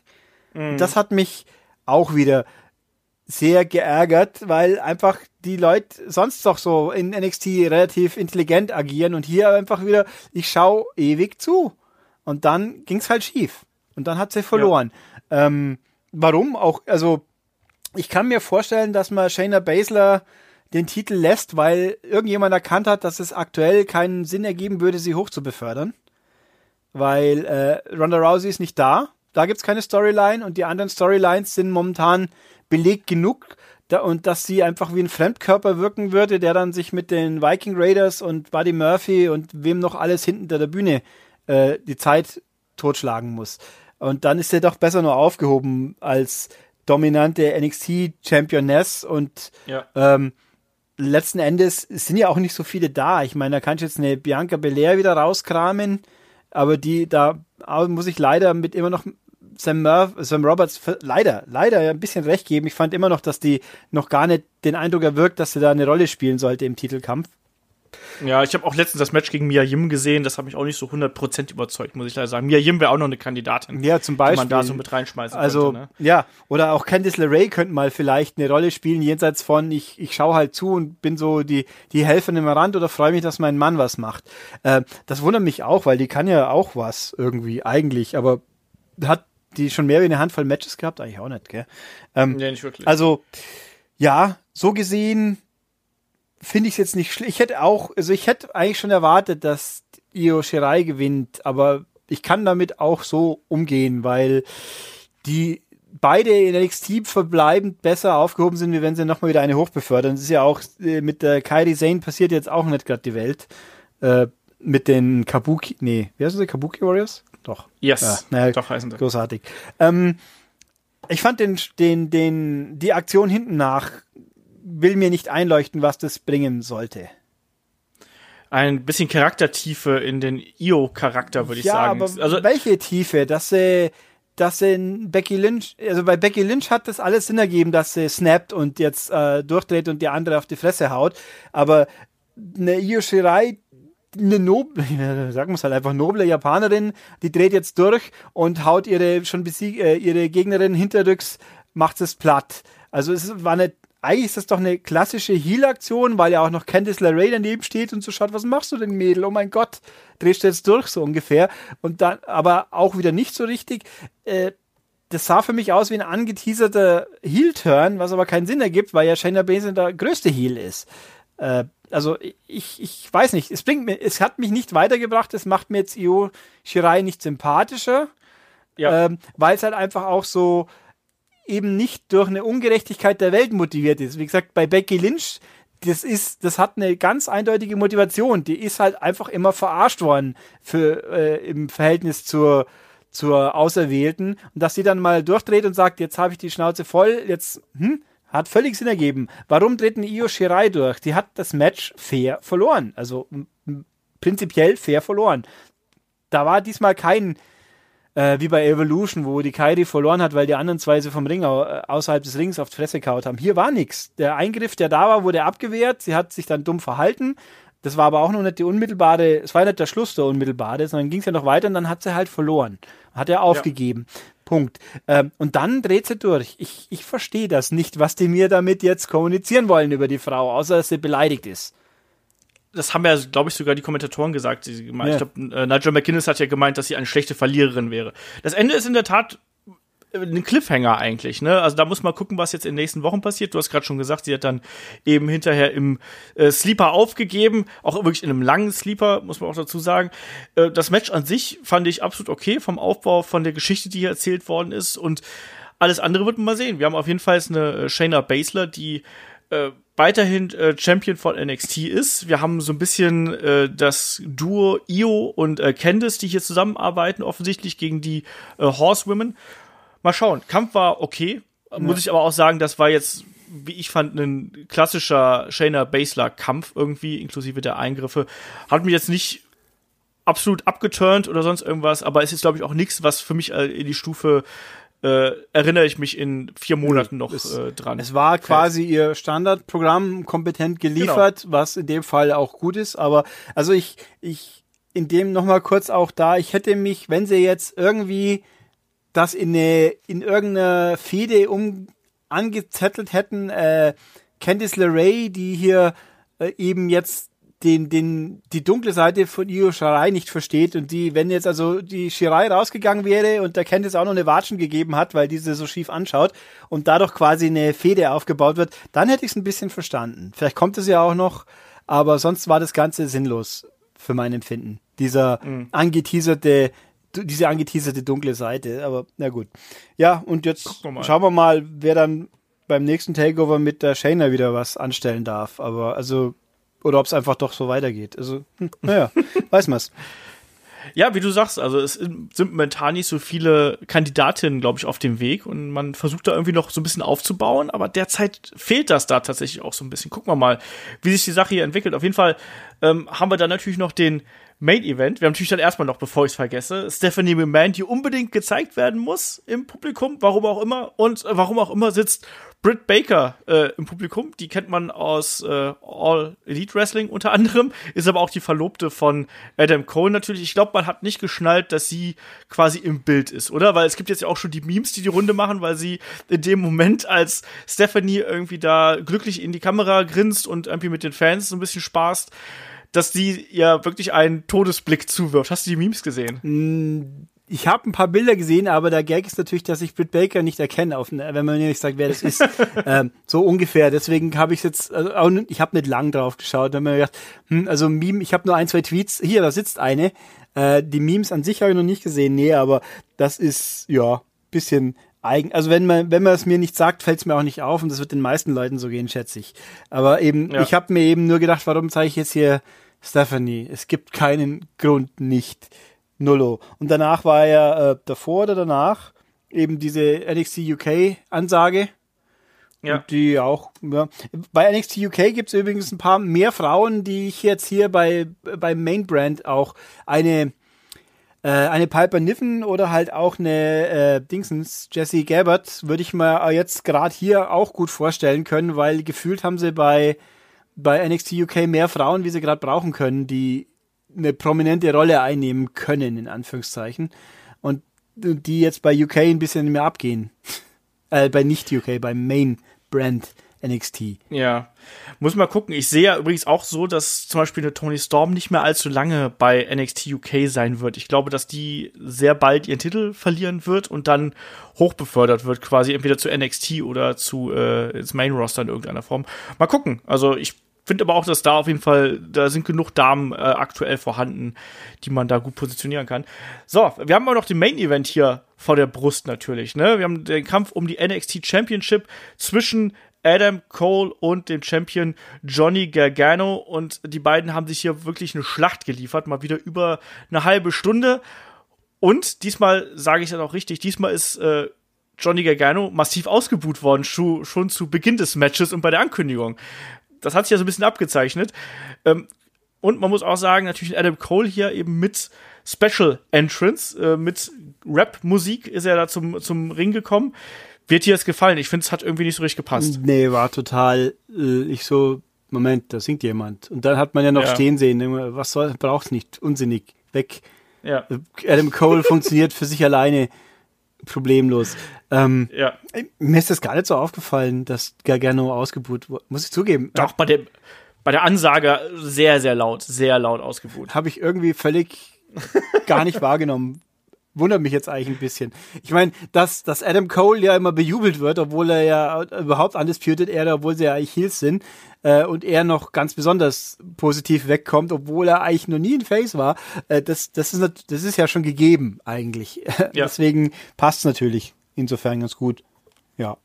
Mhm. Das hat mich auch wieder sehr geärgert, weil einfach die Leute sonst doch so in NXT relativ intelligent agieren und hier einfach wieder, ich schau ewig zu. Und dann ging's halt schief. Und dann hat sie verloren. Ja. Ähm, warum auch, also ich kann mir vorstellen, dass man Shayna Baszler den Titel lässt, weil irgendjemand erkannt hat, dass es aktuell keinen Sinn ergeben würde, sie hoch zu befördern. Weil äh, Ronda Rousey ist nicht da. Da gibt's keine Storyline und die anderen Storylines sind momentan belegt genug da, und dass sie einfach wie ein Fremdkörper wirken würde, der dann sich mit den Viking Raiders und Buddy Murphy und wem noch alles hinten der Bühne äh, die Zeit totschlagen muss. Und dann ist er doch besser nur aufgehoben als dominante NXT-Championess und ja. ähm, letzten Endes sind ja auch nicht so viele da. Ich meine, da kannst du jetzt eine Bianca Belair wieder rauskramen, aber die, da muss ich leider mit immer noch Sam, Murph, Sam Roberts leider, leider ein bisschen recht geben. Ich fand immer noch, dass die noch gar nicht den Eindruck erwirkt, dass sie da eine Rolle spielen sollte im Titelkampf. Ja, ich habe auch letztens das Match gegen Mia Yim gesehen, das hat mich auch nicht so 100% überzeugt, muss ich leider sagen. Mia Yim wäre auch noch eine Kandidatin. Ja, zum Beispiel. Die man da so mit reinschmeißen also, könnte. Ne? Ja, oder auch Candice LeRae könnte mal vielleicht eine Rolle spielen, jenseits von, ich, ich schaue halt zu und bin so die, die Helferin im Rand oder freue mich, dass mein Mann was macht. Äh, das wundert mich auch, weil die kann ja auch was irgendwie, eigentlich, aber hat die schon mehr wie eine Handvoll Matches gehabt? Eigentlich auch nicht, gell? Ähm, nee, nicht wirklich. Also, ja, so gesehen finde ich es jetzt nicht schlecht. Ich hätte auch, also ich hätte eigentlich schon erwartet, dass Io Shirai gewinnt, aber ich kann damit auch so umgehen, weil die beide in NXT verbleibend besser aufgehoben sind, wie wenn sie nochmal wieder eine hochbefördern. Das ist ja auch äh, mit der Kairi Zane passiert jetzt auch nicht gerade die Welt. Äh, mit den Kabuki, nee, wie heißen sie? Kabuki Warriors? Doch. Yes. Ja, naja, Doch heißen sie. Großartig. Ähm, ich fand den, den, den, die Aktion hinten nach will mir nicht einleuchten, was das bringen sollte. Ein bisschen Charaktertiefe in den Io-Charakter, würde ich ja, sagen. Aber also welche Tiefe? Dass sie, dass sie Becky Lynch, also bei Becky Lynch hat das alles Sinn ergeben, dass sie snappt und jetzt äh, durchdreht und die andere auf die Fresse haut. Aber eine Io Shirai, eine noble, sagen wir es halt einfach, noble Japanerin, die dreht jetzt durch und haut ihre schon besieg, äh, ihre Gegnerin hinterrücks, macht es platt. Also es war eine, eigentlich ist das doch eine klassische Heal-Aktion, weil ja auch noch Candice LeRae daneben steht und so schaut, was machst du denn, Mädel? Oh mein Gott, drehst du jetzt durch, so ungefähr. Und dann, aber auch wieder nicht so richtig. Äh, das sah für mich aus wie ein angeteaserter Heel-Turn, was aber keinen Sinn ergibt, weil ja Shayna Baszler der größte Heel ist. Äh, also ich, ich weiß nicht, es bringt mir, es hat mich nicht weitergebracht, es macht mir jetzt Io Shirai nicht sympathischer, ja. ähm, weil es halt einfach auch so eben nicht durch eine Ungerechtigkeit der Welt motiviert ist. Wie gesagt, bei Becky Lynch, das ist, das hat eine ganz eindeutige Motivation. Die ist halt einfach immer verarscht worden für äh, im Verhältnis zur zur Auserwählten und dass sie dann mal durchdreht und sagt, jetzt habe ich die Schnauze voll, jetzt hm, hat völlig Sinn ergeben. Warum dreht ein Io Shirai durch? Die hat das Match fair verloren. Also prinzipiell fair verloren. Da war diesmal kein, äh, wie bei Evolution, wo die Kairi verloren hat, weil die anderen zwei sie vom Ring äh, außerhalb des Rings auf die Fresse kaut haben. Hier war nichts. Der Eingriff, der da war, wurde abgewehrt. Sie hat sich dann dumm verhalten. Das war aber auch noch nicht die unmittelbare, es war nicht der Schluss der unmittelbare, sondern ging es ja noch weiter und dann hat sie halt verloren. Hat er aufgegeben. Ja. Punkt. Ähm, und dann dreht sie durch. Ich, ich verstehe das nicht, was die mir damit jetzt kommunizieren wollen über die Frau, außer dass sie beleidigt ist. Das haben ja, glaube ich, sogar die Kommentatoren gesagt. Ja. Ich glaube, äh, Nigel McGuinness hat ja gemeint, dass sie eine schlechte Verliererin wäre. Das Ende ist in der Tat ein Cliffhanger eigentlich, ne? Also da muss man gucken, was jetzt in den nächsten Wochen passiert. Du hast gerade schon gesagt, sie hat dann eben hinterher im äh, Sleeper aufgegeben, auch wirklich in einem langen Sleeper, muss man auch dazu sagen. Äh, das Match an sich fand ich absolut okay vom Aufbau, von der Geschichte, die hier erzählt worden ist und alles andere wird man mal sehen. Wir haben auf jeden Fall eine äh, Shayna Baszler, die äh, weiterhin äh, Champion von NXT ist. Wir haben so ein bisschen äh, das Duo Io und äh, Candice, die hier zusammenarbeiten, offensichtlich gegen die äh, Horsewomen. Mal schauen. Kampf war okay. Ja. Muss ich aber auch sagen, das war jetzt, wie ich fand, ein klassischer Shayna Baszler Kampf irgendwie, inklusive der Eingriffe. Hat mich jetzt nicht absolut abgeturnt oder sonst irgendwas, aber es ist, glaube ich, auch nichts, was für mich äh, in die Stufe äh, erinnere ich mich in vier Monaten noch es, äh, dran. Es war quasi ihr Standardprogramm kompetent geliefert, genau. was in dem Fall auch gut ist. Aber also ich, ich in dem noch mal kurz auch da, ich hätte mich, wenn sie jetzt irgendwie das in eine in irgendeiner Fede um angezettelt hätten, äh, Candice LeRae, die hier äh, eben jetzt den, den, die dunkle Seite von Io Shirai nicht versteht und die, wenn jetzt also die Shirai rausgegangen wäre und der Kenntnis auch noch eine Watschen gegeben hat, weil diese so schief anschaut und dadurch quasi eine Fede aufgebaut wird, dann hätte ich es ein bisschen verstanden. Vielleicht kommt es ja auch noch, aber sonst war das Ganze sinnlos für mein Empfinden. Dieser mhm. angeteaserte, diese angeteaserte dunkle Seite, aber na gut. Ja, und jetzt schauen wir mal, wer dann beim nächsten Takeover mit der Shayna wieder was anstellen darf. Aber also oder ob es einfach doch so weitergeht. Also, hm, naja, weiß man's. Ja, wie du sagst, also es sind momentan nicht so viele Kandidatinnen, glaube ich, auf dem Weg und man versucht da irgendwie noch so ein bisschen aufzubauen, aber derzeit fehlt das da tatsächlich auch so ein bisschen. Gucken wir mal, wie sich die Sache hier entwickelt. Auf jeden Fall ähm, haben wir dann natürlich noch den Main Event. Wir haben natürlich dann erstmal noch, bevor ich es vergesse, Stephanie McMahon, die unbedingt gezeigt werden muss im Publikum, warum auch immer. Und äh, warum auch immer sitzt Britt Baker äh, im Publikum. Die kennt man aus äh, All Elite Wrestling unter anderem, ist aber auch die Verlobte von Adam Cole natürlich. Ich glaube, man hat nicht geschnallt, dass sie quasi im Bild ist, oder? Weil es gibt jetzt ja auch schon die Memes, die die Runde machen, weil sie in dem Moment, als Stephanie irgendwie da glücklich in die Kamera grinst und irgendwie mit den Fans so ein bisschen spaßt, dass die ja wirklich einen Todesblick zuwirft. Hast du die Memes gesehen? Mm, ich habe ein paar Bilder gesehen, aber der Gag ist natürlich, dass ich Britt Baker nicht erkenne, auf, wenn man nicht sagt, wer das ist. ähm, so ungefähr. Deswegen habe ich jetzt, also auch, ich habe nicht lang drauf geschaut. Dann habe mir gedacht, hm, also Meme, ich habe nur ein, zwei Tweets. Hier, da sitzt eine. Äh, die Memes an sich habe ich noch nicht gesehen. Nee, aber das ist ja bisschen eigen. Also wenn man, wenn man es mir nicht sagt, fällt es mir auch nicht auf und das wird den meisten Leuten so gehen, schätze ich. Aber eben, ja. ich habe mir eben nur gedacht, warum zeige ich jetzt hier Stephanie? Es gibt keinen Grund nicht. Nullo. Und danach war er äh, davor oder danach eben diese NXT UK Ansage. Ja. Und die auch, ja. Bei NXT UK gibt es übrigens ein paar mehr Frauen, die ich jetzt hier bei, beim Main Brand auch eine äh, eine Piper Niven oder halt auch eine äh, Dingsens, Jessie Gabbard, würde ich mir jetzt gerade hier auch gut vorstellen können, weil gefühlt haben sie bei, bei NXT UK mehr Frauen, wie sie gerade brauchen können, die eine prominente Rolle einnehmen können, in Anführungszeichen. Und die jetzt bei UK ein bisschen mehr abgehen. äh, bei nicht UK, beim Main Brand NXT. Ja. Muss mal gucken. Ich sehe ja übrigens auch so, dass zum Beispiel eine Tony Storm nicht mehr allzu lange bei NXT UK sein wird. Ich glaube, dass die sehr bald ihren Titel verlieren wird und dann hochbefördert wird, quasi entweder zu NXT oder zu äh, ins Main Roster in irgendeiner Form. Mal gucken. Also ich finde aber auch, dass da auf jeden Fall, da sind genug Damen äh, aktuell vorhanden, die man da gut positionieren kann. So, wir haben auch noch den Main Event hier vor der Brust natürlich. Ne? Wir haben den Kampf um die NXT Championship zwischen Adam Cole und dem Champion Johnny Gargano und die beiden haben sich hier wirklich eine Schlacht geliefert, mal wieder über eine halbe Stunde. Und diesmal sage ich das auch richtig, diesmal ist äh, Johnny Gargano massiv ausgebuht worden, schon zu Beginn des Matches und bei der Ankündigung das hat sich ja so ein bisschen abgezeichnet. Ähm, und man muss auch sagen, natürlich Adam Cole hier eben mit Special Entrance, äh, mit Rap-Musik ist er da zum, zum Ring gekommen. Wird dir das gefallen? Ich finde, es hat irgendwie nicht so richtig gepasst. Nee, war total, äh, ich so, Moment, da singt jemand. Und dann hat man ja noch ja. stehen sehen, was soll, braucht's nicht, unsinnig, weg. Ja. Adam Cole funktioniert für sich alleine problemlos. Ähm, ja. Mir ist das gar nicht so aufgefallen, dass Gargano ausgebuht wurde. Muss ich zugeben. Doch, bei, dem, bei der Ansage sehr, sehr laut, sehr laut ausgebuht. Habe ich irgendwie völlig gar nicht wahrgenommen wundert mich jetzt eigentlich ein bisschen. Ich meine, dass, dass Adam Cole ja immer bejubelt wird, obwohl er ja überhaupt undisputed Era, obwohl sie ja eigentlich Heels sind, äh, und er noch ganz besonders positiv wegkommt, obwohl er eigentlich noch nie ein Face war, äh, das, das, ist, das ist ja schon gegeben eigentlich. Ja. Deswegen passt es natürlich insofern ganz gut. Ja.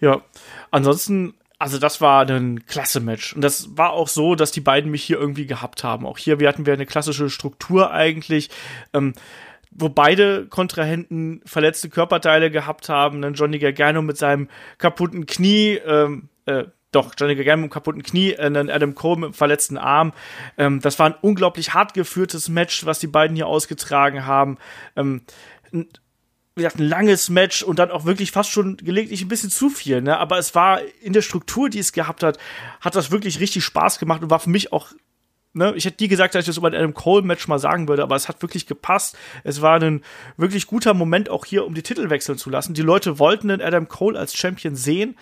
Ja, ansonsten also das war ein klasse Match. Und das war auch so, dass die beiden mich hier irgendwie gehabt haben. Auch hier, wir hatten wir eine klassische Struktur eigentlich. Ähm, wo beide Kontrahenten verletzte Körperteile gehabt haben. Dann Johnny Gargano mit seinem kaputten Knie, ähm, äh, doch, Johnny Gargano mit dem kaputten Knie, äh, dann Adam Cole mit dem verletzten Arm. Ähm, das war ein unglaublich hart geführtes Match, was die beiden hier ausgetragen haben. Ähm, wie gesagt, ein langes Match und dann auch wirklich fast schon gelegentlich ein bisschen zu viel, ne? Aber es war in der Struktur, die es gehabt hat, hat das wirklich richtig Spaß gemacht und war für mich auch ne, ich hätte nie gesagt, dass ich das über ein Adam Cole-Match mal sagen würde, aber es hat wirklich gepasst. Es war ein wirklich guter Moment auch hier, um die Titel wechseln zu lassen. Die Leute wollten den Adam Cole als Champion sehen.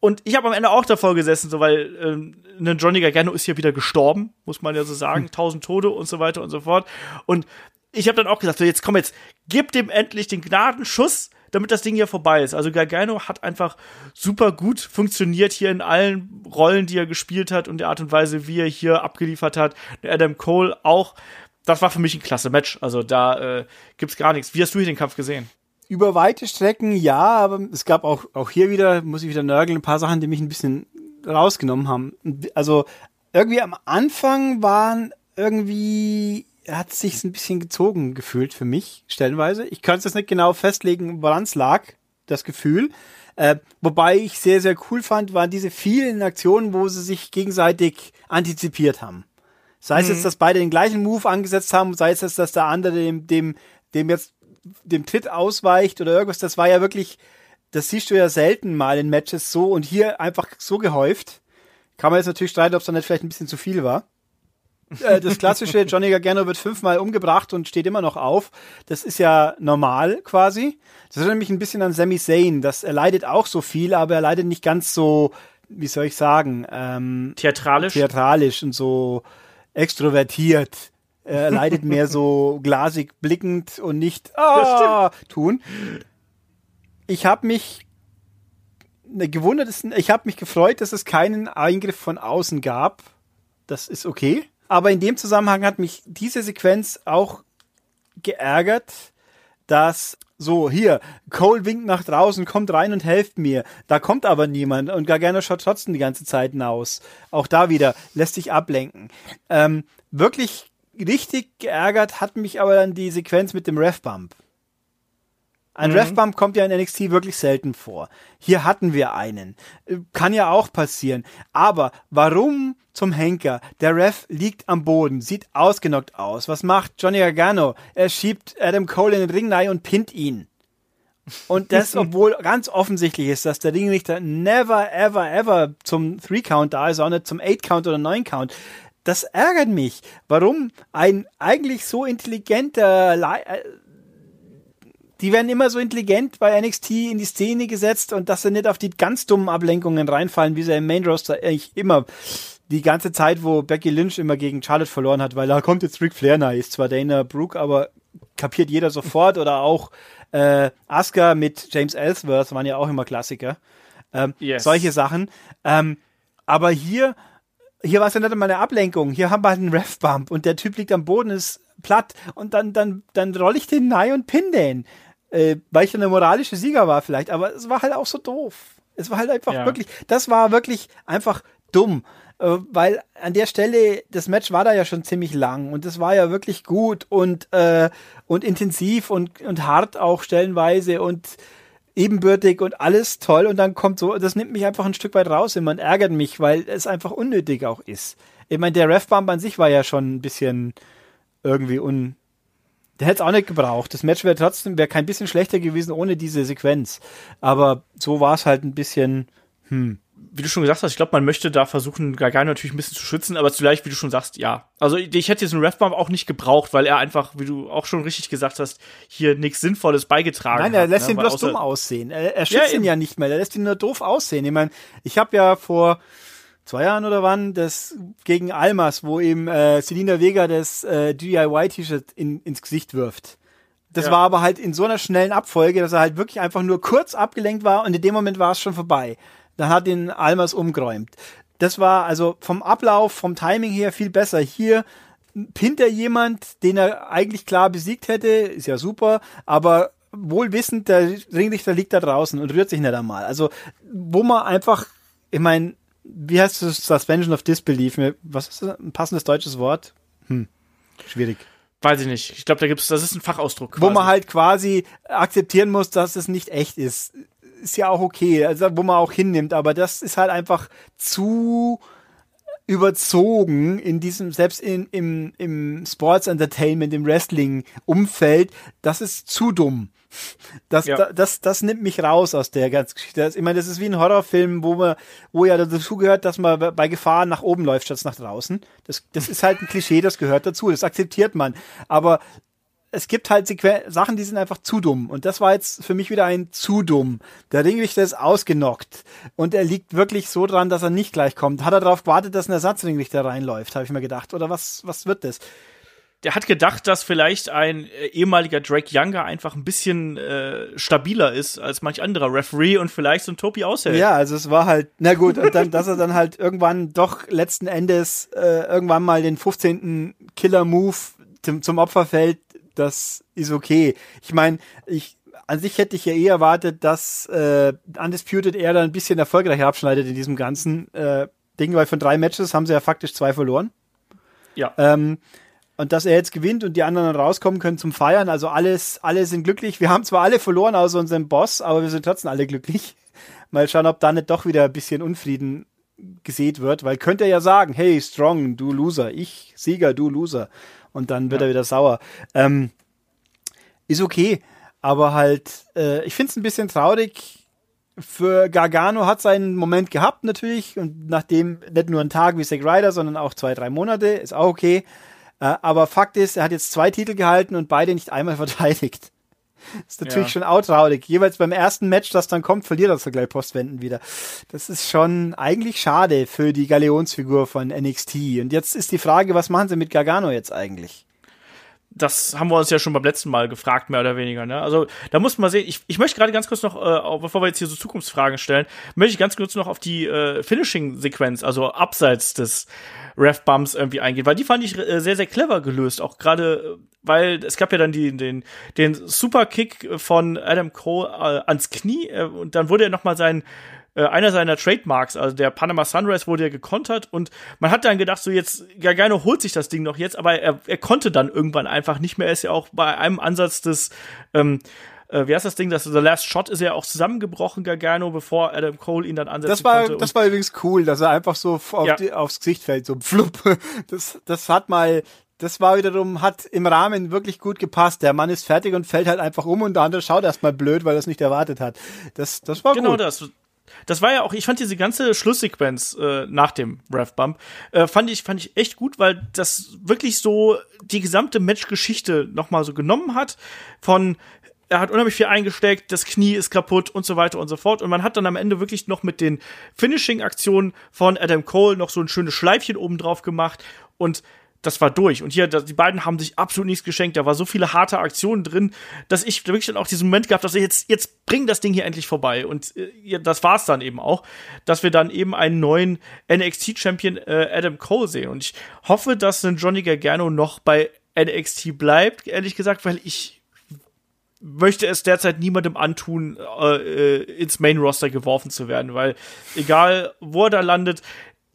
Und ich habe am Ende auch davor gesessen, so weil ähm, ein Johnny Gargano ist hier wieder gestorben, muss man ja so sagen, hm. tausend Tode und so weiter und so fort. Und ich habe dann auch gesagt, so jetzt komm jetzt, gib dem endlich den Gnadenschuss, damit das Ding hier vorbei ist. Also Gargano hat einfach super gut funktioniert hier in allen Rollen, die er gespielt hat und der Art und Weise, wie er hier abgeliefert hat. Adam Cole auch. Das war für mich ein klasse Match. Also da äh, gibt's gar nichts. Wie hast du hier den Kampf gesehen? Über weite Strecken ja, aber es gab auch, auch hier wieder, muss ich wieder nörgeln, ein paar Sachen, die mich ein bisschen rausgenommen haben. Also irgendwie am Anfang waren irgendwie hat sich ein bisschen gezogen gefühlt für mich, stellenweise. Ich kann es jetzt nicht genau festlegen, woran es lag, das Gefühl. Äh, wobei ich sehr, sehr cool fand, waren diese vielen Aktionen, wo sie sich gegenseitig antizipiert haben. Sei es mhm. jetzt, dass beide den gleichen Move angesetzt haben, sei es jetzt, dass der andere dem, dem, dem jetzt dem Tritt ausweicht oder irgendwas. Das war ja wirklich, das siehst du ja selten mal in Matches so und hier einfach so gehäuft. Kann man jetzt natürlich streiten, ob es dann nicht vielleicht ein bisschen zu viel war. Äh, das klassische Johnny Gargano wird fünfmal umgebracht und steht immer noch auf. Das ist ja normal quasi. Das erinnert mich ein bisschen an Sami Zayn. Das, er leidet auch so viel, aber er leidet nicht ganz so, wie soll ich sagen, ähm, theatralisch. Theatralisch und so extrovertiert. Er leidet mehr so glasig blickend und nicht ah, tun. Ich habe mich gewundert, ich habe mich gefreut, dass es keinen Eingriff von außen gab. Das ist okay. Aber in dem Zusammenhang hat mich diese Sequenz auch geärgert, dass so, hier, Cole winkt nach draußen, kommt rein und helft mir. Da kommt aber niemand und Gargano schaut trotzdem die ganze Zeit aus. Auch da wieder, lässt sich ablenken. Ähm, wirklich richtig geärgert hat mich aber dann die Sequenz mit dem Ref-Bump. Ein mhm. Refbump kommt ja in NXT wirklich selten vor. Hier hatten wir einen. Kann ja auch passieren. Aber warum zum Henker? Der Ref liegt am Boden, sieht ausgenockt aus. Was macht Johnny Gargano? Er schiebt Adam Cole in den Ring rein und pinnt ihn. Und das, obwohl ganz offensichtlich ist, dass der Ringrichter never, ever, ever zum Three-Count da ist, auch nicht zum Eight-Count oder Nine-Count. Das ärgert mich. Warum ein eigentlich so intelligenter die werden immer so intelligent bei NXT in die Szene gesetzt und dass sie nicht auf die ganz dummen Ablenkungen reinfallen, wie sie im Main Roster eigentlich immer die ganze Zeit, wo Becky Lynch immer gegen Charlotte verloren hat, weil da kommt jetzt Ric Flair nahe, ist zwar Dana Brooke, aber kapiert jeder sofort oder auch äh, Asuka mit James Ellsworth waren ja auch immer Klassiker. Ähm, yes. Solche Sachen. Ähm, aber hier, hier war es ja nicht einmal eine Ablenkung. Hier haben wir halt einen Ref-Bump und der Typ liegt am Boden, ist platt und dann, dann, dann roll ich den nahe und pin den äh, weil ich dann der moralische Sieger war vielleicht, aber es war halt auch so doof. Es war halt einfach ja. wirklich, das war wirklich einfach dumm, äh, weil an der Stelle, das Match war da ja schon ziemlich lang und es war ja wirklich gut und, äh, und intensiv und, und hart auch stellenweise und ebenbürtig und alles toll und dann kommt so, das nimmt mich einfach ein Stück weit raus und man ärgert mich, weil es einfach unnötig auch ist. Ich meine, der Refbump an sich war ja schon ein bisschen irgendwie un, der hätte es auch nicht gebraucht. Das Match wäre trotzdem, wäre kein bisschen schlechter gewesen ohne diese Sequenz. Aber so war es halt ein bisschen, hm. Wie du schon gesagt hast, ich glaube, man möchte da versuchen, Gargano natürlich ein bisschen zu schützen, aber zugleich, wie du schon sagst, ja. Also ich hätte diesen Refbump auch nicht gebraucht, weil er einfach, wie du auch schon richtig gesagt hast, hier nichts Sinnvolles beigetragen Nein, hat. Nein, er lässt ne? ihn bloß dumm aussehen. Er, er schützt ja, ihn ja nicht mehr, er lässt ihn nur doof aussehen. Ich meine, ich habe ja vor zwei Jahren oder wann, das gegen Almas, wo ihm äh, Selina Vega das äh, DIY-T-Shirt in, ins Gesicht wirft. Das ja. war aber halt in so einer schnellen Abfolge, dass er halt wirklich einfach nur kurz abgelenkt war und in dem Moment war es schon vorbei. Dann hat ihn Almas umgeräumt. Das war also vom Ablauf, vom Timing her viel besser. Hier pinnt er jemand, den er eigentlich klar besiegt hätte, ist ja super, aber wohl wissend, der Ringrichter liegt da draußen und rührt sich nicht einmal. Also, wo man einfach ich meine, wie heißt das Suspension of Disbelief? Was ist das? Ein passendes deutsches Wort? Hm, schwierig. Weiß ich nicht. Ich glaube, da gibt's, das ist ein Fachausdruck. Quasi. Wo man halt quasi akzeptieren muss, dass es nicht echt ist. Ist ja auch okay, also wo man auch hinnimmt, aber das ist halt einfach zu überzogen in diesem, selbst in, im, im Sports Entertainment, im Wrestling-Umfeld, das ist zu dumm. Das, ja. das, das nimmt mich raus aus der ganzen Geschichte. Das, ich meine, das ist wie ein Horrorfilm, wo man, wo ja dazu gehört, dass man bei Gefahr nach oben läuft statt nach draußen. Das, das ist halt ein Klischee, das gehört dazu. Das akzeptiert man. Aber es gibt halt Sequen Sachen, die sind einfach zu dumm. Und das war jetzt für mich wieder ein zu dumm. Der Ringrichter ist ausgenockt. Und er liegt wirklich so dran, dass er nicht gleich kommt. Hat er darauf gewartet, dass ein Ersatzringrichter reinläuft, habe ich mir gedacht. Oder was, was wird das? Der hat gedacht, dass vielleicht ein äh, ehemaliger Drake Younger einfach ein bisschen äh, stabiler ist als manch anderer Referee und vielleicht so ein Topi aushält. Ja, also es war halt, na gut, und dann, dass er dann halt irgendwann doch letzten Endes äh, irgendwann mal den 15. Killer-Move zum, zum Opfer fällt, das ist okay. Ich meine, ich an sich hätte ich ja eh erwartet, dass äh, Undisputed eher dann ein bisschen erfolgreicher abschneidet in diesem ganzen äh, Ding, weil von drei Matches haben sie ja faktisch zwei verloren. Ja. Ähm, und dass er jetzt gewinnt und die anderen rauskommen können zum Feiern. Also alles, alle sind glücklich. Wir haben zwar alle verloren außer unserem Boss, aber wir sind trotzdem alle glücklich. Mal schauen, ob da nicht doch wieder ein bisschen Unfrieden gesät wird, weil könnte er ja sagen, hey, Strong, du Loser, ich Sieger, du Loser und dann wird ja. er wieder sauer. Ähm, ist okay, aber halt, äh, ich finde es ein bisschen traurig. Für Gargano hat seinen Moment gehabt natürlich und nachdem nicht nur ein Tag wie Zack Ryder, sondern auch zwei, drei Monate, ist auch okay. Äh, aber Fakt ist, er hat jetzt zwei Titel gehalten und beide nicht einmal verteidigt. Das ist natürlich ja. schon auch traurig. Jeweils beim ersten Match, das dann kommt, verliert er gleich Postwenden wieder. Das ist schon eigentlich schade für die Galeonsfigur von NXT. Und jetzt ist die Frage, was machen sie mit Gargano jetzt eigentlich? Das haben wir uns ja schon beim letzten Mal gefragt, mehr oder weniger. Ne? Also da muss man sehen, ich, ich möchte gerade ganz kurz noch, äh, bevor wir jetzt hier so Zukunftsfragen stellen, möchte ich ganz kurz noch auf die äh, Finishing-Sequenz, also abseits des Ref-Bumps irgendwie eingehen, weil die fand ich äh, sehr, sehr clever gelöst, auch gerade, äh, weil es gab ja dann die, den, den Superkick von Adam Cole äh, ans Knie äh, und dann wurde er nochmal sein äh, einer seiner Trademarks, also der Panama Sunrise, wurde ja gekontert und man hat dann gedacht, so jetzt, Gargano holt sich das Ding noch jetzt, aber er, er konnte dann irgendwann einfach nicht mehr. Er ist ja auch bei einem Ansatz des, ähm, äh, wie heißt das Ding, das The Last Shot ist ja auch zusammengebrochen, Gargano, bevor Adam Cole ihn dann ansetzen das war, konnte. Das war übrigens cool, dass er einfach so auf ja. die, aufs Gesicht fällt, so flupp. Das, das hat mal, das war wiederum, hat im Rahmen wirklich gut gepasst. Der Mann ist fertig und fällt halt einfach um und der andere schaut erstmal blöd, weil er es nicht erwartet hat. Das, das war genau gut. Genau das. Das war ja auch, ich fand diese ganze Schlusssequenz äh, nach dem Rev Bump, äh, fand ich, fand ich echt gut, weil das wirklich so die gesamte Matchgeschichte nochmal so genommen hat von er hat unheimlich viel eingesteckt, das Knie ist kaputt und so weiter und so fort. Und man hat dann am Ende wirklich noch mit den Finishing-Aktionen von Adam Cole noch so ein schönes Schleifchen oben drauf gemacht. Und das war durch. Und hier, die beiden haben sich absolut nichts geschenkt. Da war so viele harte Aktionen drin, dass ich wirklich dann auch diesen Moment gehabt, dass ich jetzt, jetzt bring das Ding hier endlich vorbei. Und äh, das war's dann eben auch, dass wir dann eben einen neuen NXT-Champion äh, Adam Cole sehen. Und ich hoffe, dass ein Johnny Gargano noch bei NXT bleibt, ehrlich gesagt, weil ich möchte es derzeit niemandem antun, äh, äh ins Main-Roster geworfen zu werden, weil egal, wo er da landet,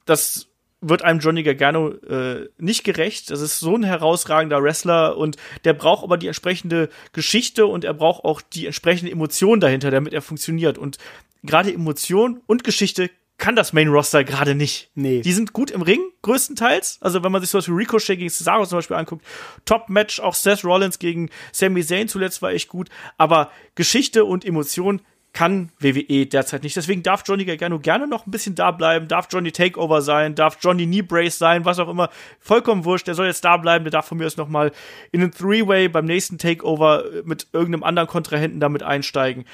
das wird einem Johnny Gargano äh, nicht gerecht. Das ist so ein herausragender Wrestler und der braucht aber die entsprechende Geschichte und er braucht auch die entsprechende Emotion dahinter, damit er funktioniert. Und gerade Emotion und Geschichte kann das Main Roster gerade nicht. Nee. Die sind gut im Ring, größtenteils. Also wenn man sich sowas wie Ricochet gegen Cesaro zum Beispiel anguckt, Top-Match, auch Seth Rollins gegen Sami Zayn zuletzt war echt gut. Aber Geschichte und Emotion kann WWE derzeit nicht. Deswegen darf Johnny Gargano gerne noch ein bisschen da bleiben, darf Johnny Takeover sein, darf Johnny Knee Brace sein, was auch immer. Vollkommen wurscht, der soll jetzt da bleiben, der darf von mir aus noch mal in einen Three-Way beim nächsten Takeover mit irgendeinem anderen Kontrahenten damit einsteigen.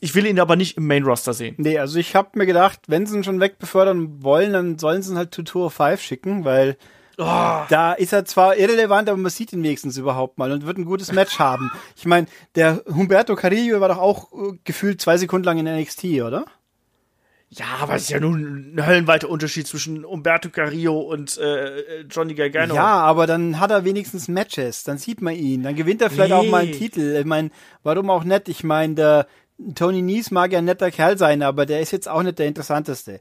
Ich will ihn aber nicht im Main Roster sehen. Nee, also ich habe mir gedacht, wenn sie ihn schon wegbefördern wollen, dann sollen sie ihn halt to Tour 5 schicken, weil Oh. Da ist er zwar irrelevant, aber man sieht ihn wenigstens überhaupt mal und wird ein gutes Match haben. Ich meine, der Humberto Carrillo war doch auch äh, gefühlt zwei Sekunden lang in NXT, oder? Ja, aber es ist ja nun ein höllenweiter Unterschied zwischen Umberto Carrillo und äh, Johnny Gargano. Ja, aber dann hat er wenigstens Matches, dann sieht man ihn, dann gewinnt er vielleicht nee. auch mal einen Titel. Ich meine, warum auch nicht? Ich meine, der Tony Nies mag ja ein netter Kerl sein, aber der ist jetzt auch nicht der interessanteste.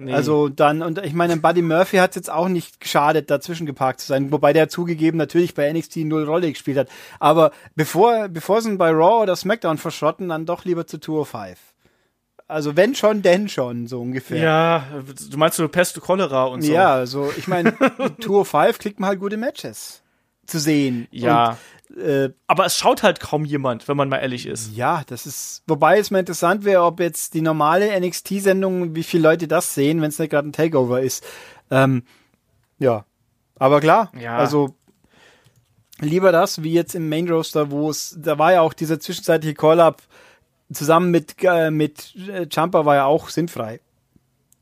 Nee. Also dann, und ich meine, Buddy Murphy hat es jetzt auch nicht geschadet, dazwischen geparkt zu sein, wobei der zugegeben natürlich bei NXT null Rolle gespielt hat. Aber bevor, bevor sie ihn bei Raw oder SmackDown verschrotten, dann doch lieber zu Tour 5. Also wenn schon, denn schon, so ungefähr. Ja, du meinst so Pest, Cholera und so. Ja, so, ich meine, Tour 5 kriegt man halt gute Matches zu sehen. Ja. Und äh, aber es schaut halt kaum jemand, wenn man mal ehrlich ist. Ja, das ist, wobei es mal interessant wäre, ob jetzt die normale NXT-Sendung, wie viele Leute das sehen, wenn es nicht gerade ein Takeover ist. Ähm, ja, aber klar, ja. also lieber das, wie jetzt im Main Roaster, wo es, da war ja auch dieser zwischenzeitliche Call-Up zusammen mit, äh, mit äh, Jumper war ja auch sinnfrei.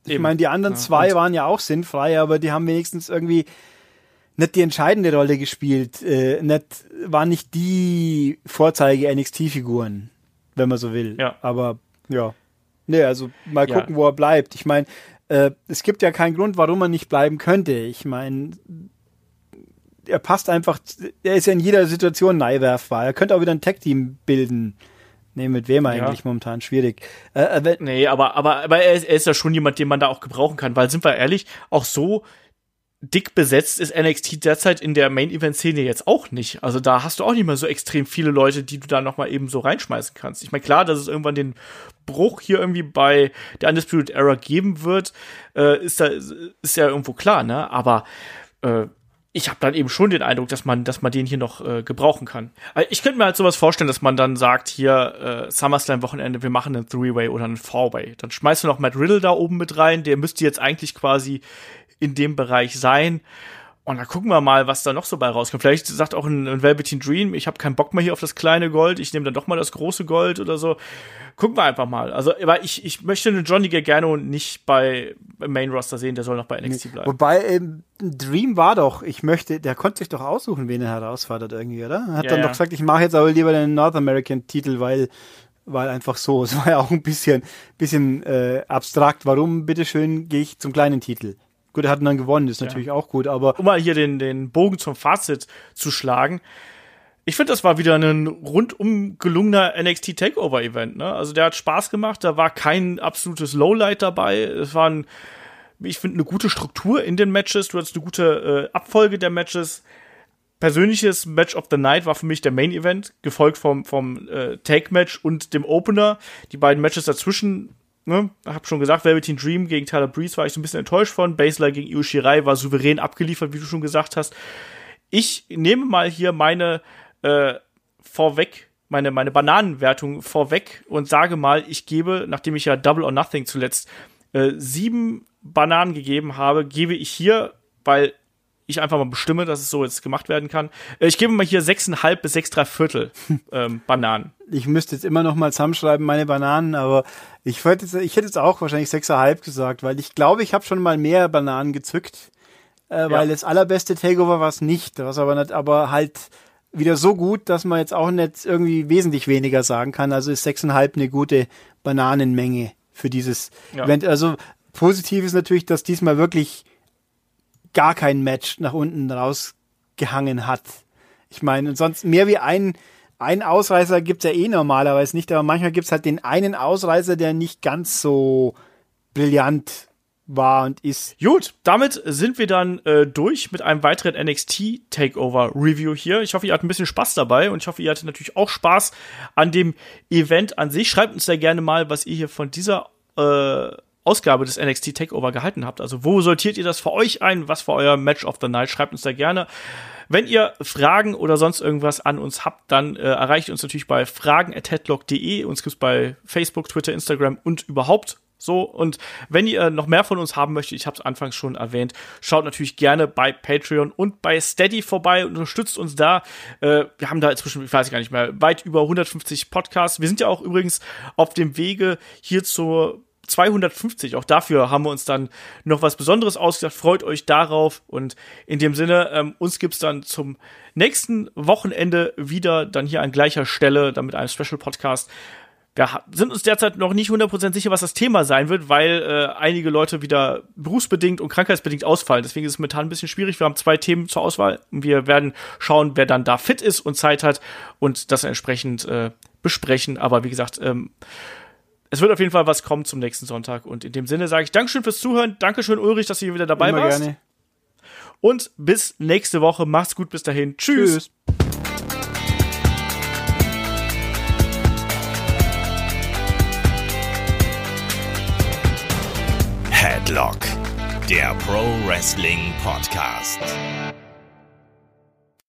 Ich meine, die anderen ja, zwei waren ja auch sinnfrei, aber die haben wenigstens irgendwie nicht die entscheidende Rolle gespielt, äh, nicht, waren nicht die Vorzeige NXT-Figuren, wenn man so will. Ja. Aber ja. Nee, also mal gucken, ja. wo er bleibt. Ich meine, äh, es gibt ja keinen Grund, warum er nicht bleiben könnte. Ich meine, er passt einfach, er ist ja in jeder Situation neiwerfbar. Er könnte auch wieder ein Tag-Team bilden. Nee, mit wem eigentlich ja. momentan? Schwierig. Äh, äh, nee, aber, aber, aber er ist, er ist ja schon jemand, den man da auch gebrauchen kann, weil sind wir ehrlich, auch so dick besetzt ist NXT derzeit in der Main-Event-Szene jetzt auch nicht. Also da hast du auch nicht mehr so extrem viele Leute, die du da noch mal eben so reinschmeißen kannst. Ich meine, klar, dass es irgendwann den Bruch hier irgendwie bei der Undisputed Era geben wird, äh, ist da ist ja irgendwo klar, ne? Aber äh, ich habe dann eben schon den Eindruck, dass man, dass man den hier noch äh, gebrauchen kann. Also ich könnte mir halt sowas vorstellen, dass man dann sagt, hier äh, SummerSlam-Wochenende, wir machen einen Three-Way oder einen Four-Way. Dann schmeißt du noch Matt Riddle da oben mit rein, der müsste jetzt eigentlich quasi in dem Bereich sein. Und dann gucken wir mal, was da noch so bei rauskommt. Vielleicht sagt auch ein, ein Velveteen Dream, ich habe keinen Bock mehr hier auf das kleine Gold, ich nehme dann doch mal das große Gold oder so. Gucken wir einfach mal. Also, aber ich, ich möchte einen Johnny Gargano nicht bei Main Roster sehen, der soll noch bei NXT bleiben. Wobei, ähm, Dream war doch, ich möchte, der konnte sich doch aussuchen, wen er herausfordert irgendwie, oder? Er hat ja, dann ja. doch gesagt, ich mache jetzt aber lieber den North American Titel, weil weil einfach so. Es war ja auch ein bisschen, bisschen äh, abstrakt. Warum, bitteschön, gehe ich zum kleinen Titel? Gut, er hat dann gewonnen, ist natürlich ja. auch gut, aber. Um mal hier den, den Bogen zum Fazit zu schlagen. Ich finde, das war wieder ein rundum gelungener NXT Takeover Event. Ne? Also der hat Spaß gemacht, da war kein absolutes Lowlight dabei. Es war ein, ich finde, eine gute Struktur in den Matches. Du hattest eine gute äh, Abfolge der Matches. Persönliches Match of the Night war für mich der Main Event, gefolgt vom, vom äh, Take Match und dem Opener. Die beiden Matches dazwischen ne, hab schon gesagt, Velveteen Dream gegen Tyler Breeze war ich so ein bisschen enttäuscht von. Basler gegen Io Shirai war souverän abgeliefert, wie du schon gesagt hast. Ich nehme mal hier meine äh, vorweg, meine, meine Bananenwertung vorweg und sage mal, ich gebe, nachdem ich ja Double or Nothing zuletzt äh, sieben Bananen gegeben habe, gebe ich hier, weil ich einfach mal bestimme, dass es so jetzt gemacht werden kann. Äh, ich gebe mal hier sechseinhalb bis sechs drei Viertel ähm, Bananen. Ich müsste jetzt immer noch mal zusammenschreiben, meine Bananen, aber ich, jetzt, ich hätte jetzt auch wahrscheinlich sechseinhalb gesagt, weil ich glaube, ich habe schon mal mehr Bananen gezückt, äh, weil ja. das allerbeste Takeover war es nicht, was aber nicht, aber halt wieder so gut, dass man jetzt auch nicht irgendwie wesentlich weniger sagen kann. Also ist sechseinhalb eine gute Bananenmenge für dieses ja. Event. Also positiv ist natürlich, dass diesmal wirklich gar kein Match nach unten rausgehangen hat. Ich meine, sonst mehr wie ein, ein Ausreißer gibt's ja eh normalerweise nicht, aber manchmal gibt's halt den einen Ausreißer, der nicht ganz so brillant war und ist. Gut, damit sind wir dann äh, durch mit einem weiteren NXT Takeover Review hier. Ich hoffe, ihr hattet ein bisschen Spaß dabei und ich hoffe, ihr hattet natürlich auch Spaß an dem Event an sich. Schreibt uns da gerne mal, was ihr hier von dieser äh, Ausgabe des NXT Takeover gehalten habt. Also wo sortiert ihr das für euch ein? Was für euer Match of the Night? Schreibt uns da gerne. Wenn ihr Fragen oder sonst irgendwas an uns habt, dann äh, erreicht uns natürlich bei fragen.headlock.de. Uns gibt's bei Facebook, Twitter, Instagram und überhaupt so, und wenn ihr noch mehr von uns haben möchtet, ich habe es anfangs schon erwähnt, schaut natürlich gerne bei Patreon und bei Steady vorbei und unterstützt uns da. Äh, wir haben da inzwischen, ich weiß gar nicht mehr, weit über 150 Podcasts. Wir sind ja auch übrigens auf dem Wege hier zur 250. Auch dafür haben wir uns dann noch was Besonderes ausgedacht. Freut euch darauf. Und in dem Sinne, ähm, uns gibt's dann zum nächsten Wochenende wieder dann hier an gleicher Stelle, dann mit einem Special Podcast. Wir sind uns derzeit noch nicht 100% sicher, was das Thema sein wird, weil äh, einige Leute wieder berufsbedingt und krankheitsbedingt ausfallen. Deswegen ist es momentan ein bisschen schwierig. Wir haben zwei Themen zur Auswahl. Wir werden schauen, wer dann da fit ist und Zeit hat und das entsprechend äh, besprechen. Aber wie gesagt, ähm, es wird auf jeden Fall was kommen zum nächsten Sonntag. Und in dem Sinne sage ich Dankeschön fürs Zuhören. Dankeschön, Ulrich, dass du hier wieder dabei Immer warst. gerne. Und bis nächste Woche. Macht's gut, bis dahin. Tschüss. Tschüss. Headlock, der Pro Wrestling Podcast.